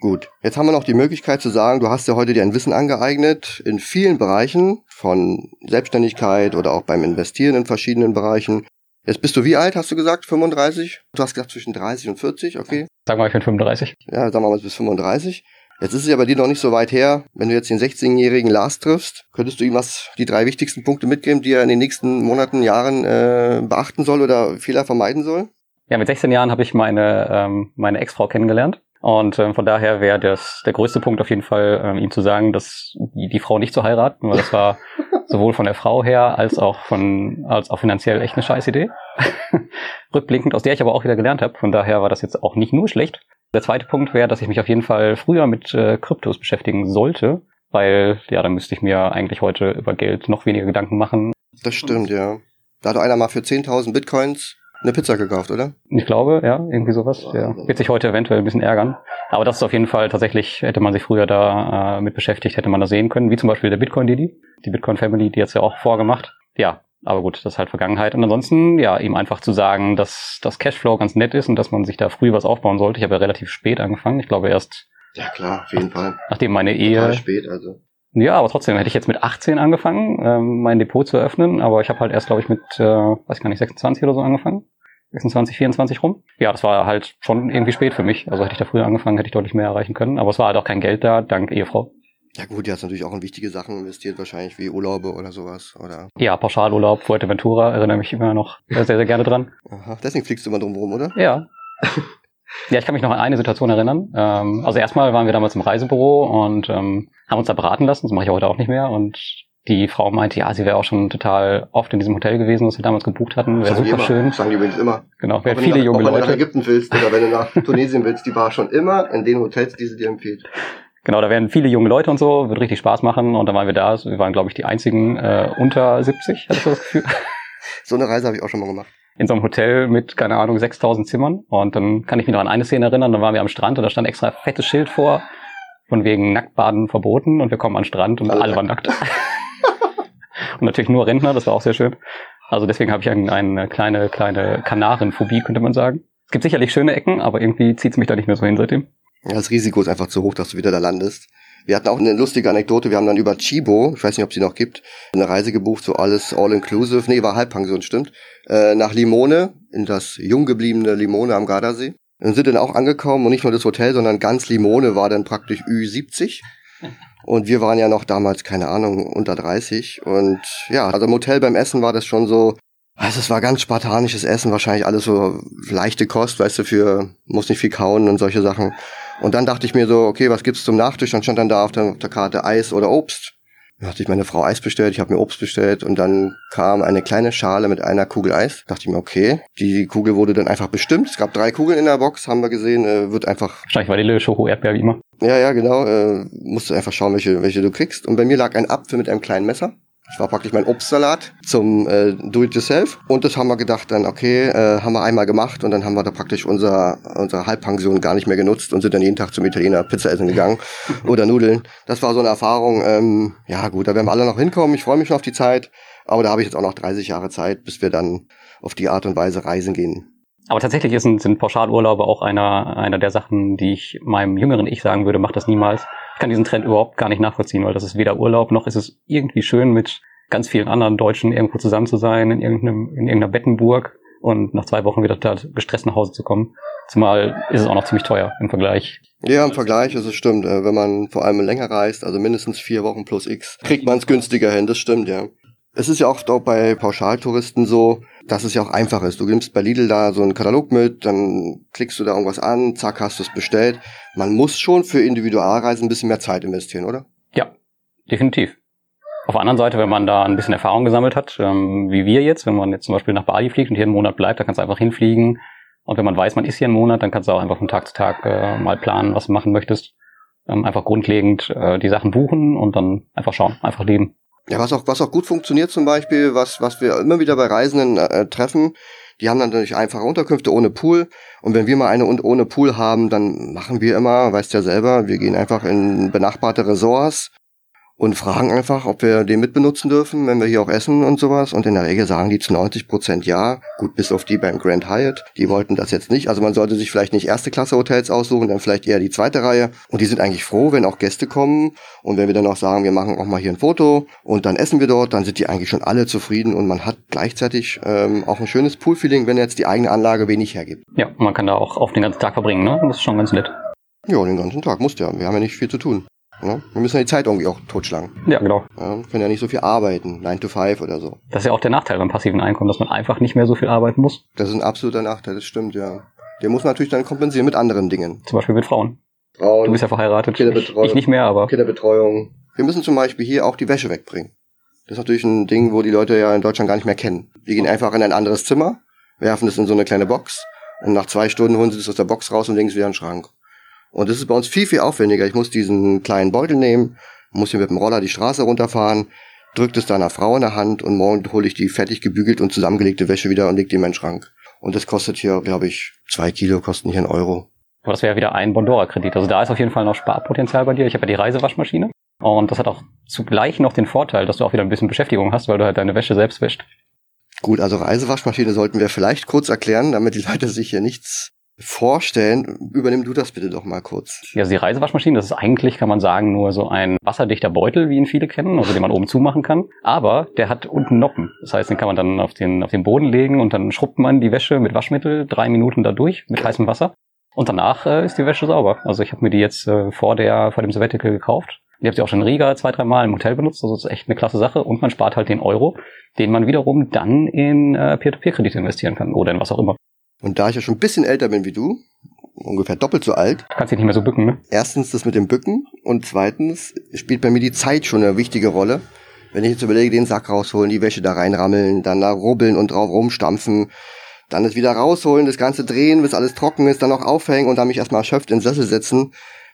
Gut, jetzt haben wir noch die Möglichkeit zu sagen, du hast ja heute dir ein Wissen angeeignet in vielen Bereichen, von Selbstständigkeit oder auch beim Investieren in verschiedenen Bereichen. Jetzt bist du wie alt, hast du gesagt? 35? Du hast gesagt zwischen 30 und 40, okay? Sag mal, ich bin 35. Ja, sagen wir mal, bis 35. Jetzt ist es ja bei dir noch nicht so weit her. Wenn du jetzt den 16-jährigen Lars triffst, könntest du ihm was, die drei wichtigsten Punkte mitgeben, die er in den nächsten Monaten, Jahren äh, beachten soll oder Fehler vermeiden soll? Ja, mit 16 Jahren habe ich meine, ähm, meine Ex-Frau kennengelernt. Und ähm, von daher wäre das der größte Punkt auf jeden Fall, ähm, ihm zu sagen, dass die, die Frau nicht zu heiraten, weil das war sowohl von der Frau her als auch von als auch finanziell echt eine scheiß Idee. Rückblickend, aus der ich aber auch wieder gelernt habe. Von daher war das jetzt auch nicht nur schlecht. Der zweite Punkt wäre, dass ich mich auf jeden Fall früher mit äh, Kryptos beschäftigen sollte, weil ja, dann müsste ich mir eigentlich heute über Geld noch weniger Gedanken machen. Das stimmt, ja. Da hat einer mal für 10.000 Bitcoins eine Pizza gekauft, oder? Ich glaube, ja, irgendwie sowas. Der wird sich heute eventuell ein bisschen ärgern. Aber das ist auf jeden Fall tatsächlich, hätte man sich früher da äh, mit beschäftigt, hätte man das sehen können, wie zum Beispiel der Bitcoin-Didi, die Bitcoin-Family, die jetzt ja auch vorgemacht. Ja, aber gut, das ist halt Vergangenheit. Und ansonsten, ja, ihm einfach zu sagen, dass das Cashflow ganz nett ist und dass man sich da früh was aufbauen sollte. Ich habe ja relativ spät angefangen. Ich glaube erst. Ja, klar, auf jeden Fall. Nachdem meine Ehe. Total spät, also. Ja, aber trotzdem hätte ich jetzt mit 18 angefangen, ähm, mein Depot zu öffnen, aber ich habe halt erst, glaube ich, mit, äh, weiß ich gar nicht, 26 oder so angefangen. 26, 24 rum. Ja, das war halt schon irgendwie spät für mich. Also hätte ich da früher angefangen, hätte ich deutlich mehr erreichen können. Aber es war halt auch kein Geld da, dank Ehefrau. Ja gut, die hat natürlich auch in wichtige Sachen investiert, wahrscheinlich wie Urlaube oder sowas, oder? Ja, Pauschalurlaub, Fuerteventura, erinnere mich immer noch sehr, sehr gerne dran. Aha, deswegen fliegst du immer drum rum, oder? Ja. ja, ich kann mich noch an eine Situation erinnern. Ähm, also erstmal waren wir damals im Reisebüro und ähm, haben uns da beraten lassen, das mache ich heute auch nicht mehr. Und die Frau meinte, ja, sie wäre auch schon total oft in diesem Hotel gewesen, das wir damals gebucht hatten. Wäre super schön. Sagen die übrigens immer. Genau, wäre viele nach, junge Leute. Wenn du nach Ägypten willst oder wenn du nach Tunesien willst, die war schon immer in den Hotels, die sie dir empfiehlt. Genau, da werden viele junge Leute und so, wird richtig Spaß machen und dann waren wir da. Wir waren, glaube ich, die einzigen äh, unter 70, hatte ich so das Gefühl. So eine Reise habe ich auch schon mal gemacht. In so einem Hotel mit, keine Ahnung, 6000 Zimmern. Und dann kann ich mich noch an eine Szene erinnern, dann waren wir am Strand und da stand extra fettes Schild vor, von wegen Nacktbaden verboten und wir kommen an den Strand und alle, alle waren nackt. und natürlich nur Rentner, das war auch sehr schön. Also deswegen habe ich eine, eine kleine, kleine Kanarenphobie, könnte man sagen. Es gibt sicherlich schöne Ecken, aber irgendwie zieht es mich da nicht mehr so hin seitdem. Ja, das Risiko ist einfach zu hoch, dass du wieder da landest. Wir hatten auch eine lustige Anekdote. Wir haben dann über Chibo, ich weiß nicht, ob sie noch gibt, eine Reise gebucht, so alles all-inclusive. Nee, war Halbpension, stimmt. Äh, nach Limone, in das jung gebliebene Limone am Gardasee. Und sind dann auch angekommen und nicht nur das Hotel, sondern ganz Limone war dann praktisch Ü70. Und wir waren ja noch damals, keine Ahnung, unter 30. Und ja, also im Hotel beim Essen war das schon so, also es war ganz spartanisches Essen, wahrscheinlich alles so leichte Kost, weißt du, für, muss nicht viel kauen und solche Sachen. Und dann dachte ich mir so, okay, was gibt's zum Nachtisch? Dann stand dann da auf der, auf der Karte Eis oder Obst. Dann hatte ich meine Frau Eis bestellt, ich habe mir Obst bestellt und dann kam eine kleine Schale mit einer Kugel Eis. Dachte ich mir, okay, die Kugel wurde dann einfach bestimmt. Es gab drei Kugeln in der Box, haben wir gesehen, äh, wird einfach. Wahrscheinlich Vanille, Schoko, Erdbeer wie immer. Ja, ja, genau. Äh, musst du einfach schauen, welche, welche du kriegst. Und bei mir lag ein Apfel mit einem kleinen Messer. Das war praktisch mein Obstsalat zum äh, Do-it-yourself. Und das haben wir gedacht dann, okay, äh, haben wir einmal gemacht und dann haben wir da praktisch unser, unsere Halbpension gar nicht mehr genutzt und sind dann jeden Tag zum Italiener Pizza essen gegangen oder Nudeln. Das war so eine Erfahrung. Ähm, ja gut, da werden wir alle noch hinkommen. Ich freue mich schon auf die Zeit. Aber da habe ich jetzt auch noch 30 Jahre Zeit, bis wir dann auf die Art und Weise reisen gehen. Aber tatsächlich sind, sind Pauschalurlaube auch einer, einer der Sachen, die ich meinem jüngeren Ich sagen würde, mach das niemals kann diesen Trend überhaupt gar nicht nachvollziehen, weil das ist weder Urlaub noch ist es irgendwie schön, mit ganz vielen anderen Deutschen irgendwo zusammen zu sein, in, irgendeinem, in irgendeiner Bettenburg und nach zwei Wochen wieder total gestresst nach Hause zu kommen. Zumal ist es auch noch ziemlich teuer im Vergleich. Ja, im Vergleich ist es stimmt. Äh, wenn man vor allem länger reist, also mindestens vier Wochen plus X, kriegt man es günstiger hin, das stimmt, ja. Es ist ja oft auch bei Pauschaltouristen so, dass es ja auch einfach ist. Du nimmst bei Lidl da so einen Katalog mit, dann klickst du da irgendwas an, zack, hast du es bestellt. Man muss schon für Individualreisen ein bisschen mehr Zeit investieren, oder? Ja, definitiv. Auf der anderen Seite, wenn man da ein bisschen Erfahrung gesammelt hat, ähm, wie wir jetzt, wenn man jetzt zum Beispiel nach Bali fliegt und hier einen Monat bleibt, dann kannst du einfach hinfliegen. Und wenn man weiß, man ist hier einen Monat, dann kannst du auch einfach von Tag zu Tag äh, mal planen, was du machen möchtest. Ähm, einfach grundlegend äh, die Sachen buchen und dann einfach schauen, einfach leben. Ja, was auch, was auch gut funktioniert zum Beispiel, was, was wir immer wieder bei Reisenden äh, treffen, die haben dann natürlich einfache Unterkünfte ohne Pool. Und wenn wir mal eine ohne Pool haben, dann machen wir immer, weißt ja selber, wir gehen einfach in benachbarte Resorts und fragen einfach, ob wir den mitbenutzen dürfen, wenn wir hier auch essen und sowas. Und in der Regel sagen die zu 90 Prozent ja. Gut, bis auf die beim Grand Hyatt. Die wollten das jetzt nicht. Also man sollte sich vielleicht nicht erste Klasse Hotels aussuchen, dann vielleicht eher die zweite Reihe. Und die sind eigentlich froh, wenn auch Gäste kommen. Und wenn wir dann auch sagen, wir machen auch mal hier ein Foto und dann essen wir dort, dann sind die eigentlich schon alle zufrieden und man hat gleichzeitig ähm, auch ein schönes Poolfeeling, wenn jetzt die eigene Anlage wenig hergibt. Ja, man kann da auch auf den ganzen Tag verbringen, ne? Das ist schon ganz nett. Ja, den ganzen Tag muss der. Wir haben ja nicht viel zu tun. Ja? Wir müssen ja die Zeit irgendwie auch totschlagen. Ja, genau. Ja, wir können ja nicht so viel arbeiten, 9 to 5 oder so. Das ist ja auch der Nachteil beim passiven Einkommen, dass man einfach nicht mehr so viel arbeiten muss. Das ist ein absoluter Nachteil, das stimmt, ja. Den muss man natürlich dann kompensieren mit anderen Dingen. Zum Beispiel mit Frauen. Frauen, Du bist ja verheiratet. Ich, Kinderbetreuung. ich nicht mehr, aber Kinderbetreuung. Wir müssen zum Beispiel hier auch die Wäsche wegbringen. Das ist natürlich ein Ding, wo die Leute ja in Deutschland gar nicht mehr kennen. Die gehen einfach in ein anderes Zimmer, werfen es in so eine kleine Box und nach zwei Stunden holen sie das aus der Box raus und legen es wieder in den Schrank. Und das ist bei uns viel, viel aufwendiger. Ich muss diesen kleinen Beutel nehmen, muss hier mit dem Roller die Straße runterfahren, drückt es da einer Frau in der Hand und morgen hole ich die fertig gebügelt und zusammengelegte Wäsche wieder und leg die in meinen Schrank. Und das kostet hier, glaube ich, zwei Kilo kosten hier einen Euro. aber das wäre wieder ein Bondora-Kredit. Also da ist auf jeden Fall noch Sparpotenzial bei dir. Ich habe ja die Reisewaschmaschine. Und das hat auch zugleich noch den Vorteil, dass du auch wieder ein bisschen Beschäftigung hast, weil du halt deine Wäsche selbst wäscht. Gut, also Reisewaschmaschine sollten wir vielleicht kurz erklären, damit die Leute sich hier nichts vorstellen. Übernimm du das bitte doch mal kurz. Ja, also die Reisewaschmaschine, das ist eigentlich, kann man sagen, nur so ein wasserdichter Beutel, wie ihn viele kennen, also den man oben zumachen kann. Aber der hat unten Noppen. Das heißt, den kann man dann auf den, auf den Boden legen und dann schrubbt man die Wäsche mit Waschmittel drei Minuten da durch mit heißem Wasser. Und danach äh, ist die Wäsche sauber. Also ich habe mir die jetzt äh, vor der vor dem Sabbatical gekauft. Ich habe sie auch schon in Riga zwei, drei Mal im Hotel benutzt. Also das ist echt eine klasse Sache. Und man spart halt den Euro, den man wiederum dann in äh, Peer-to-Peer-Kredite investieren kann oder in was auch immer. Und da ich ja schon ein bisschen älter bin wie du, ungefähr doppelt so alt, Du kannst dich nicht mehr so bücken, ne? erstens das mit dem Bücken und zweitens spielt bei mir die Zeit schon eine wichtige Rolle. Wenn ich jetzt überlege, den Sack rausholen, die Wäsche da reinrammeln, dann da rubbeln und drauf rumstampfen, dann es wieder rausholen, das Ganze drehen, bis alles trocken ist, dann noch aufhängen und dann mich erstmal erschöpft in den Sessel setzen,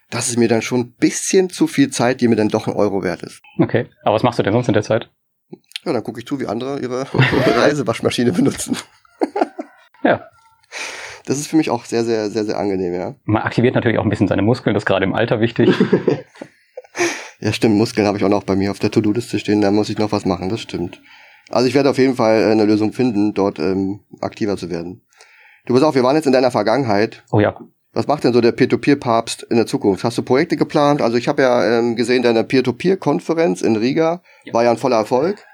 das ist mir dann schon ein bisschen zu viel Zeit, die mir dann doch ein Euro wert ist. Okay. Aber was machst du denn sonst in der Zeit? Ja, dann gucke ich zu, wie andere ihre Reisewaschmaschine benutzen. Ja. Das ist für mich auch sehr, sehr, sehr, sehr angenehm, ja. Man aktiviert natürlich auch ein bisschen seine Muskeln, das ist gerade im Alter wichtig. Ja, stimmt, Muskeln habe ich auch noch bei mir auf der To-Do-Liste stehen, da muss ich noch was machen, das stimmt. Also ich werde auf jeden Fall äh, eine Lösung finden, dort ähm, aktiver zu werden. Du pass auf, wir waren jetzt in deiner Vergangenheit. Oh ja. Was macht denn so der Peer-to-Peer-Papst in der Zukunft? Hast du Projekte geplant? Also ich habe ja ähm, gesehen, deine Peer-to-Peer-Konferenz in Riga Ja. war ja ein voller Erfolg.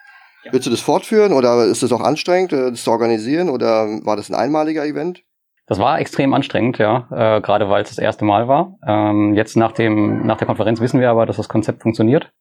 Ja. Willst du das fortführen oder ist es auch anstrengend, äh, das zu organisieren oder war das ein einmaliger Event? Das war extrem anstrengend, ja, äh, gerade weil es das erste Mal war. Ähm, jetzt nach dem nach der Konferenz wissen wir aber, dass das Konzept funktioniert.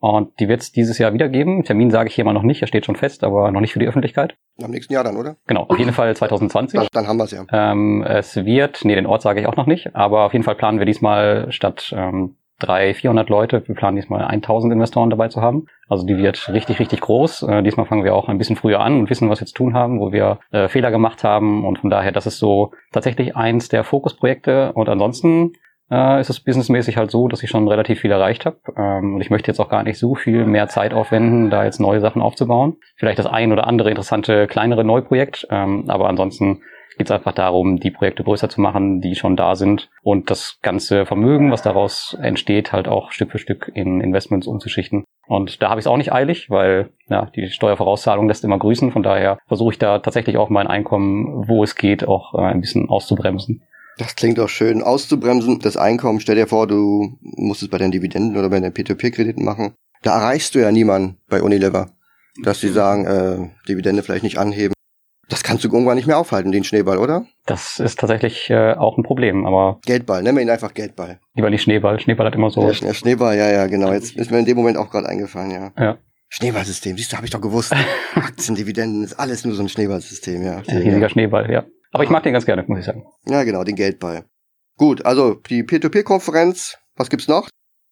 Und die wird es dieses Jahr wieder geben. Termin sage ich hier mal noch nicht, er steht schon fest, aber noch nicht für die Öffentlichkeit. Am nächsten Jahr dann, oder? Genau, auf jeden Fall 2020. Dann, dann haben wir es ja. Ähm, es wird, nee, den Ort sage ich auch noch nicht, aber auf jeden Fall planen wir diesmal statt ähm, 300, 400 Leute, wir planen diesmal 1000 Investoren dabei zu haben. Also die wird richtig, richtig groß. Äh, diesmal fangen wir auch ein bisschen früher an und wissen, was wir zu tun haben, wo wir äh, Fehler gemacht haben und von daher, das ist so tatsächlich eins der Fokusprojekte und ansonsten äh, ist es businessmäßig halt so, dass ich schon relativ viel erreicht habe. Ähm, und ich möchte jetzt auch gar nicht so viel mehr Zeit aufwenden, da jetzt neue Sachen aufzubauen. Vielleicht das ein oder andere interessante kleinere Neuprojekt, ähm, aber ansonsten geht es einfach darum, die Projekte größer zu machen, die schon da sind und das ganze Vermögen, was daraus entsteht, halt auch Stück für Stück in Investments umzuschichten. Und da habe ich es auch nicht eilig, weil ja, die Steuervorauszahlung lässt immer grüßen. Von daher versuche ich da tatsächlich auch mein Einkommen, wo es geht, auch äh, ein bisschen auszubremsen. Das klingt auch schön. Auszubremsen, das Einkommen. Stell dir vor, du musst es bei den Dividenden oder bei den P2P-Krediten machen. Da erreichst du ja niemanden bei Unilever, dass sie sagen, äh, Dividende vielleicht nicht anheben. Das kannst du irgendwann nicht mehr aufhalten, den Schneeball, oder? Das ist tatsächlich äh, auch ein Problem, aber. Geldball, nennen wir ihn einfach Geldball. Lieber nicht Schneeball. Schneeball hat immer so. Ja, Schneeball, ja, ja, genau. Jetzt ist mir in dem Moment auch gerade eingefallen, ja. Ja. Schneeballsystem, siehst du, habe ich doch gewusst. Aktien, Dividenden, ist alles nur so ein Schneeballsystem, ja. Ein riesiger Schneeball, ja. Aber ich mag den ganz gerne, muss ich sagen. Ja, genau, den Geldball. Gut, also die Peer-to-Peer-Konferenz, was gibt's noch?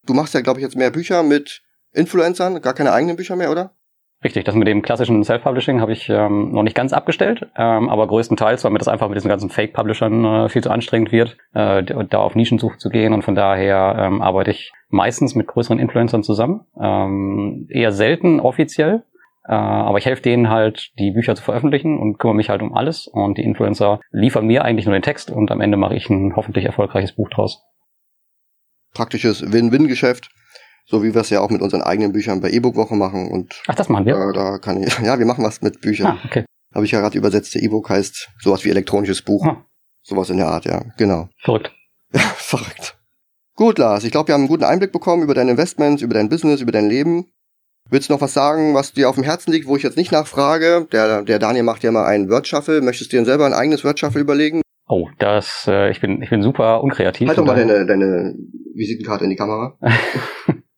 Du machst ja, glaube ich, jetzt mehr Bücher mit Influencern, gar keine eigenen Bücher mehr, oder? Richtig, das mit dem klassischen Self-Publishing habe ich ähm, noch nicht ganz abgestellt, ähm, aber größtenteils, weil mir das einfach mit diesen ganzen Fake-Publishern äh, viel zu anstrengend wird, äh, da auf Nischensuche zu gehen und von daher ähm, arbeite ich meistens mit größeren Influencern zusammen, ähm, eher selten offiziell, äh, aber ich helfe denen halt, die Bücher zu veröffentlichen und kümmere mich halt um alles und die Influencer liefern mir eigentlich nur den Text und am Ende mache ich ein hoffentlich erfolgreiches Buch draus. Praktisches Win-Win-Geschäft so wie wir es ja auch mit unseren eigenen Büchern bei E-Book-Woche machen. Und Ach, das machen wir? Äh, da kann ich, ja, wir machen was mit Büchern. Ah, okay. Habe ich ja gerade übersetzt, der E-Book heißt sowas wie elektronisches Buch. Ah. Sowas in der Art, ja, genau. Verrückt. Ja, verrückt. Gut, Lars, ich glaube, wir haben einen guten Einblick bekommen über deine Investments, über dein Business, über dein Leben. Willst du noch was sagen, was dir auf dem Herzen liegt, wo ich jetzt nicht nachfrage? Der, der Daniel macht ja mal einen Word-Shuffle. Möchtest du dir selber ein eigenes Word-Shuffle überlegen? Oh, das, äh, ich bin, ich bin super unkreativ. Halt doch mal deine, deine Visitenkarte in die Kamera.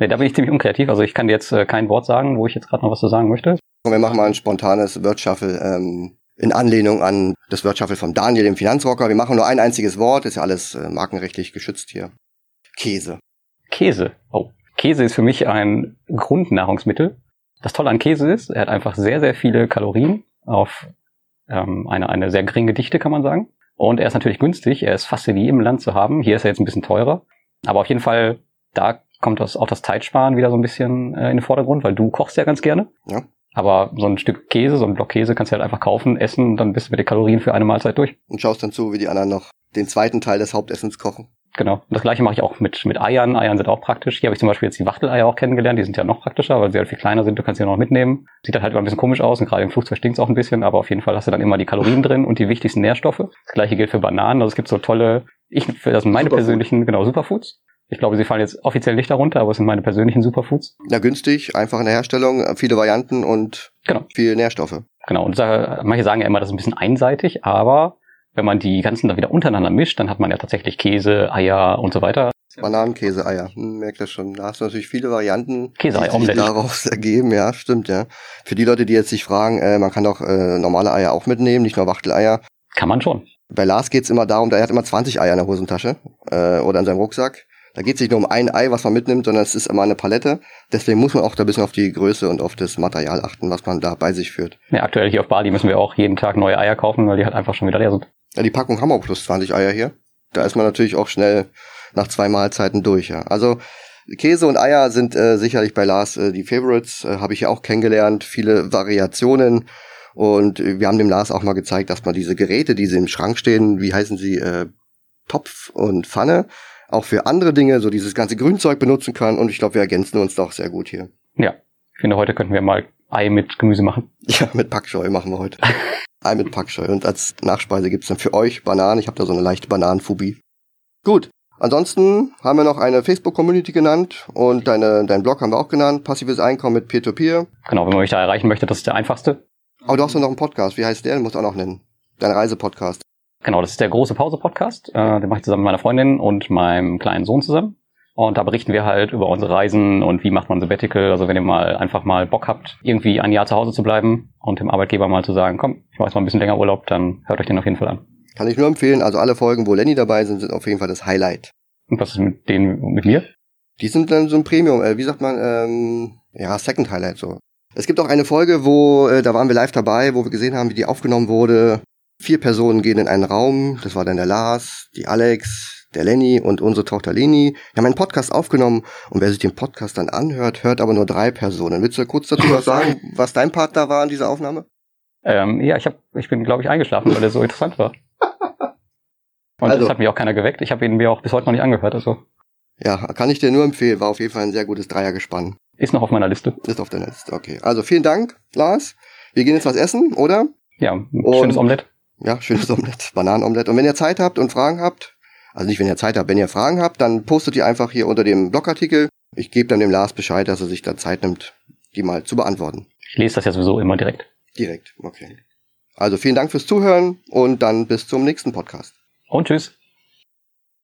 Nee, da bin ich ziemlich unkreativ. Also ich kann dir jetzt äh, kein Wort sagen, wo ich jetzt gerade noch was zu sagen möchte. Wir machen mal ein spontanes Word-Shuffle ähm, in Anlehnung an das Word-Shuffle von Daniel, dem Finanzrocker. Wir machen nur ein einziges Wort, ist ja alles äh, markenrechtlich geschützt hier. Käse. Käse. Oh. Käse ist für mich ein Grundnahrungsmittel. Das Tolle an Käse ist, er hat einfach sehr, sehr viele Kalorien auf ähm, eine, eine sehr geringe Dichte, kann man sagen. Und er ist natürlich günstig. Er ist fast in jedem Land zu haben. Hier ist er jetzt ein bisschen teurer. Aber auf jeden Fall, da kommt das, auch das Zeitsparen wieder so ein bisschen äh, in den Vordergrund, weil du kochst ja ganz gerne. Ja. Aber so ein Stück Käse, so ein Block Käse kannst du halt einfach kaufen, essen und dann bist du mit den Kalorien für eine Mahlzeit durch. Und schaust dann zu, wie die anderen noch den zweiten Teil des Hauptessens kochen. Genau. Und das gleiche mache ich auch mit, mit Eiern. Eiern sind auch praktisch. Hier habe ich zum Beispiel jetzt die Wachteleier auch kennengelernt. Die sind ja noch praktischer, weil sie halt viel kleiner sind. Du kannst sie noch mitnehmen. Sieht dann halt immer ein bisschen komisch aus und gerade im Flugzeug stinkt es auch ein bisschen, aber auf jeden Fall hast du dann immer die Kalorien drin und die wichtigsten Nährstoffe. Das gleiche gilt für Bananen. Also es gibt so tolle, ich, das sind meine Superfood. persönlichen, genau, Superfoods. Ich glaube, sie fallen jetzt offiziell nicht darunter, aber es sind meine persönlichen Superfoods. Ja, günstig, einfach in der Herstellung, viele Varianten und Genau. viel Nährstoffe. Genau. Und da, manche sagen ja immer, das ist ein bisschen einseitig, aber wenn man die ganzen dann wieder untereinander mischt, dann hat man ja tatsächlich Käse, Eier und so weiter. Bananen, Käse, Eier. Hm, merkt das schon. Da hast du natürlich viele Varianten, Käse, die sich daraus ergeben. Ja, stimmt, ja. Für die Leute, die jetzt sich fragen, äh, man kann doch äh, normale Eier auch mitnehmen, nicht nur Wachteleier. Kann man schon. Bei Lars geht's immer darum, der hat immer 20 Eier in der Hosentasche äh, oder in seinem Rucksack. Da geht's nicht nur um ein Ei, was man mitnimmt, sondern es ist immer eine Palette. Deswegen muss man auch da ein bisschen auf die Größe und auf das Material achten, was man da bei sich führt. Ja, aktuell hier auf Bali müssen wir auch jeden Tag neue Eier kaufen, weil die halt einfach schon wieder leer sind. Ja, die Packung haben wir auch plus 20 Eier hier. Da ist man natürlich auch schnell nach zwei Mahlzeiten durch. Ja. Also Käse und Eier sind äh, sicherlich bei Lars äh, die Favorites. Äh, Habe ich ja auch kennengelernt. Viele Variationen. Und äh, wir haben dem Lars auch mal gezeigt, dass man diese Geräte, die sie im Schrank stehen, wie heißen sie, äh, Topf und Pfanne, auch für andere Dinge, so dieses ganze Grünzeug benutzen kann. Und ich glaube, wir ergänzen uns doch sehr gut hier. Ja. Ich finde, heute könnten wir mal Ei mit Gemüse machen. Ja, mit Packscheu machen wir heute. Ei mit Packscheu. Und als Nachspeise gibt's dann für euch Bananen. Ich habe da so eine leichte Bananenphobie. Gut. Ansonsten haben wir noch eine Facebook-Community genannt und deine, dein Blog haben wir auch genannt. Passives Einkommen mit Peer-to-Peer. Genau, wenn man mich da erreichen möchte, das ist der einfachste. Aber du hast doch noch einen Podcast. Wie heißt der? Den musst du auch noch nennen. Dein Reisepodcast. Genau, das ist der große Pause-Podcast. Äh, den mache ich zusammen mit meiner Freundin und meinem kleinen Sohn zusammen. Und da berichten wir halt über unsere Reisen und wie macht man Sabbatical. Also wenn ihr mal einfach mal Bock habt, irgendwie ein Jahr zu Hause zu bleiben und dem Arbeitgeber mal zu sagen, komm, ich mache jetzt mal ein bisschen länger Urlaub, dann hört euch den auf jeden Fall an. Kann ich nur empfehlen. Also alle Folgen, wo Lenny dabei sind, sind auf jeden Fall das Highlight. Und was ist mit denen mit mir? Die sind dann so ein Premium, äh, wie sagt man, ähm, ja, Second Highlight so. Es gibt auch eine Folge, wo, äh, da waren wir live dabei, wo wir gesehen haben, wie die aufgenommen wurde. Vier Personen gehen in einen Raum, das war dann der Lars, die Alex, der Lenny und unsere Tochter Leni. Wir haben einen Podcast aufgenommen und wer sich den Podcast dann anhört, hört aber nur drei Personen. Willst du kurz dazu was sagen, was dein Part da war in dieser Aufnahme? Ähm, ja, ich, hab, ich bin, glaube ich, eingeschlafen, weil der so interessant war. Und Also. das hat mich auch keiner geweckt. Ich habe ihn mir auch bis heute noch nicht angehört. Also Ja, kann ich dir nur empfehlen, war auf jeden Fall ein sehr gutes Dreiergespann. ist noch auf meiner Liste. Ist auf der Liste, okay. Also vielen Dank, Lars. Wir gehen jetzt was essen, oder? Ja, ein Und- schönes Omelett. Ja, schönes Omelett, Bananenomelett. Und wenn ihr Zeit habt und Fragen habt, also nicht wenn ihr Zeit habt, wenn ihr Fragen habt, dann postet die einfach hier unter dem Blogartikel. Ich gebe dann dem Lars Bescheid, dass er sich da Zeit nimmt, die mal zu beantworten. Ich lese das ja sowieso immer direkt. Direkt, okay. Also vielen Dank fürs Zuhören und dann bis zum nächsten Podcast. Und tschüss.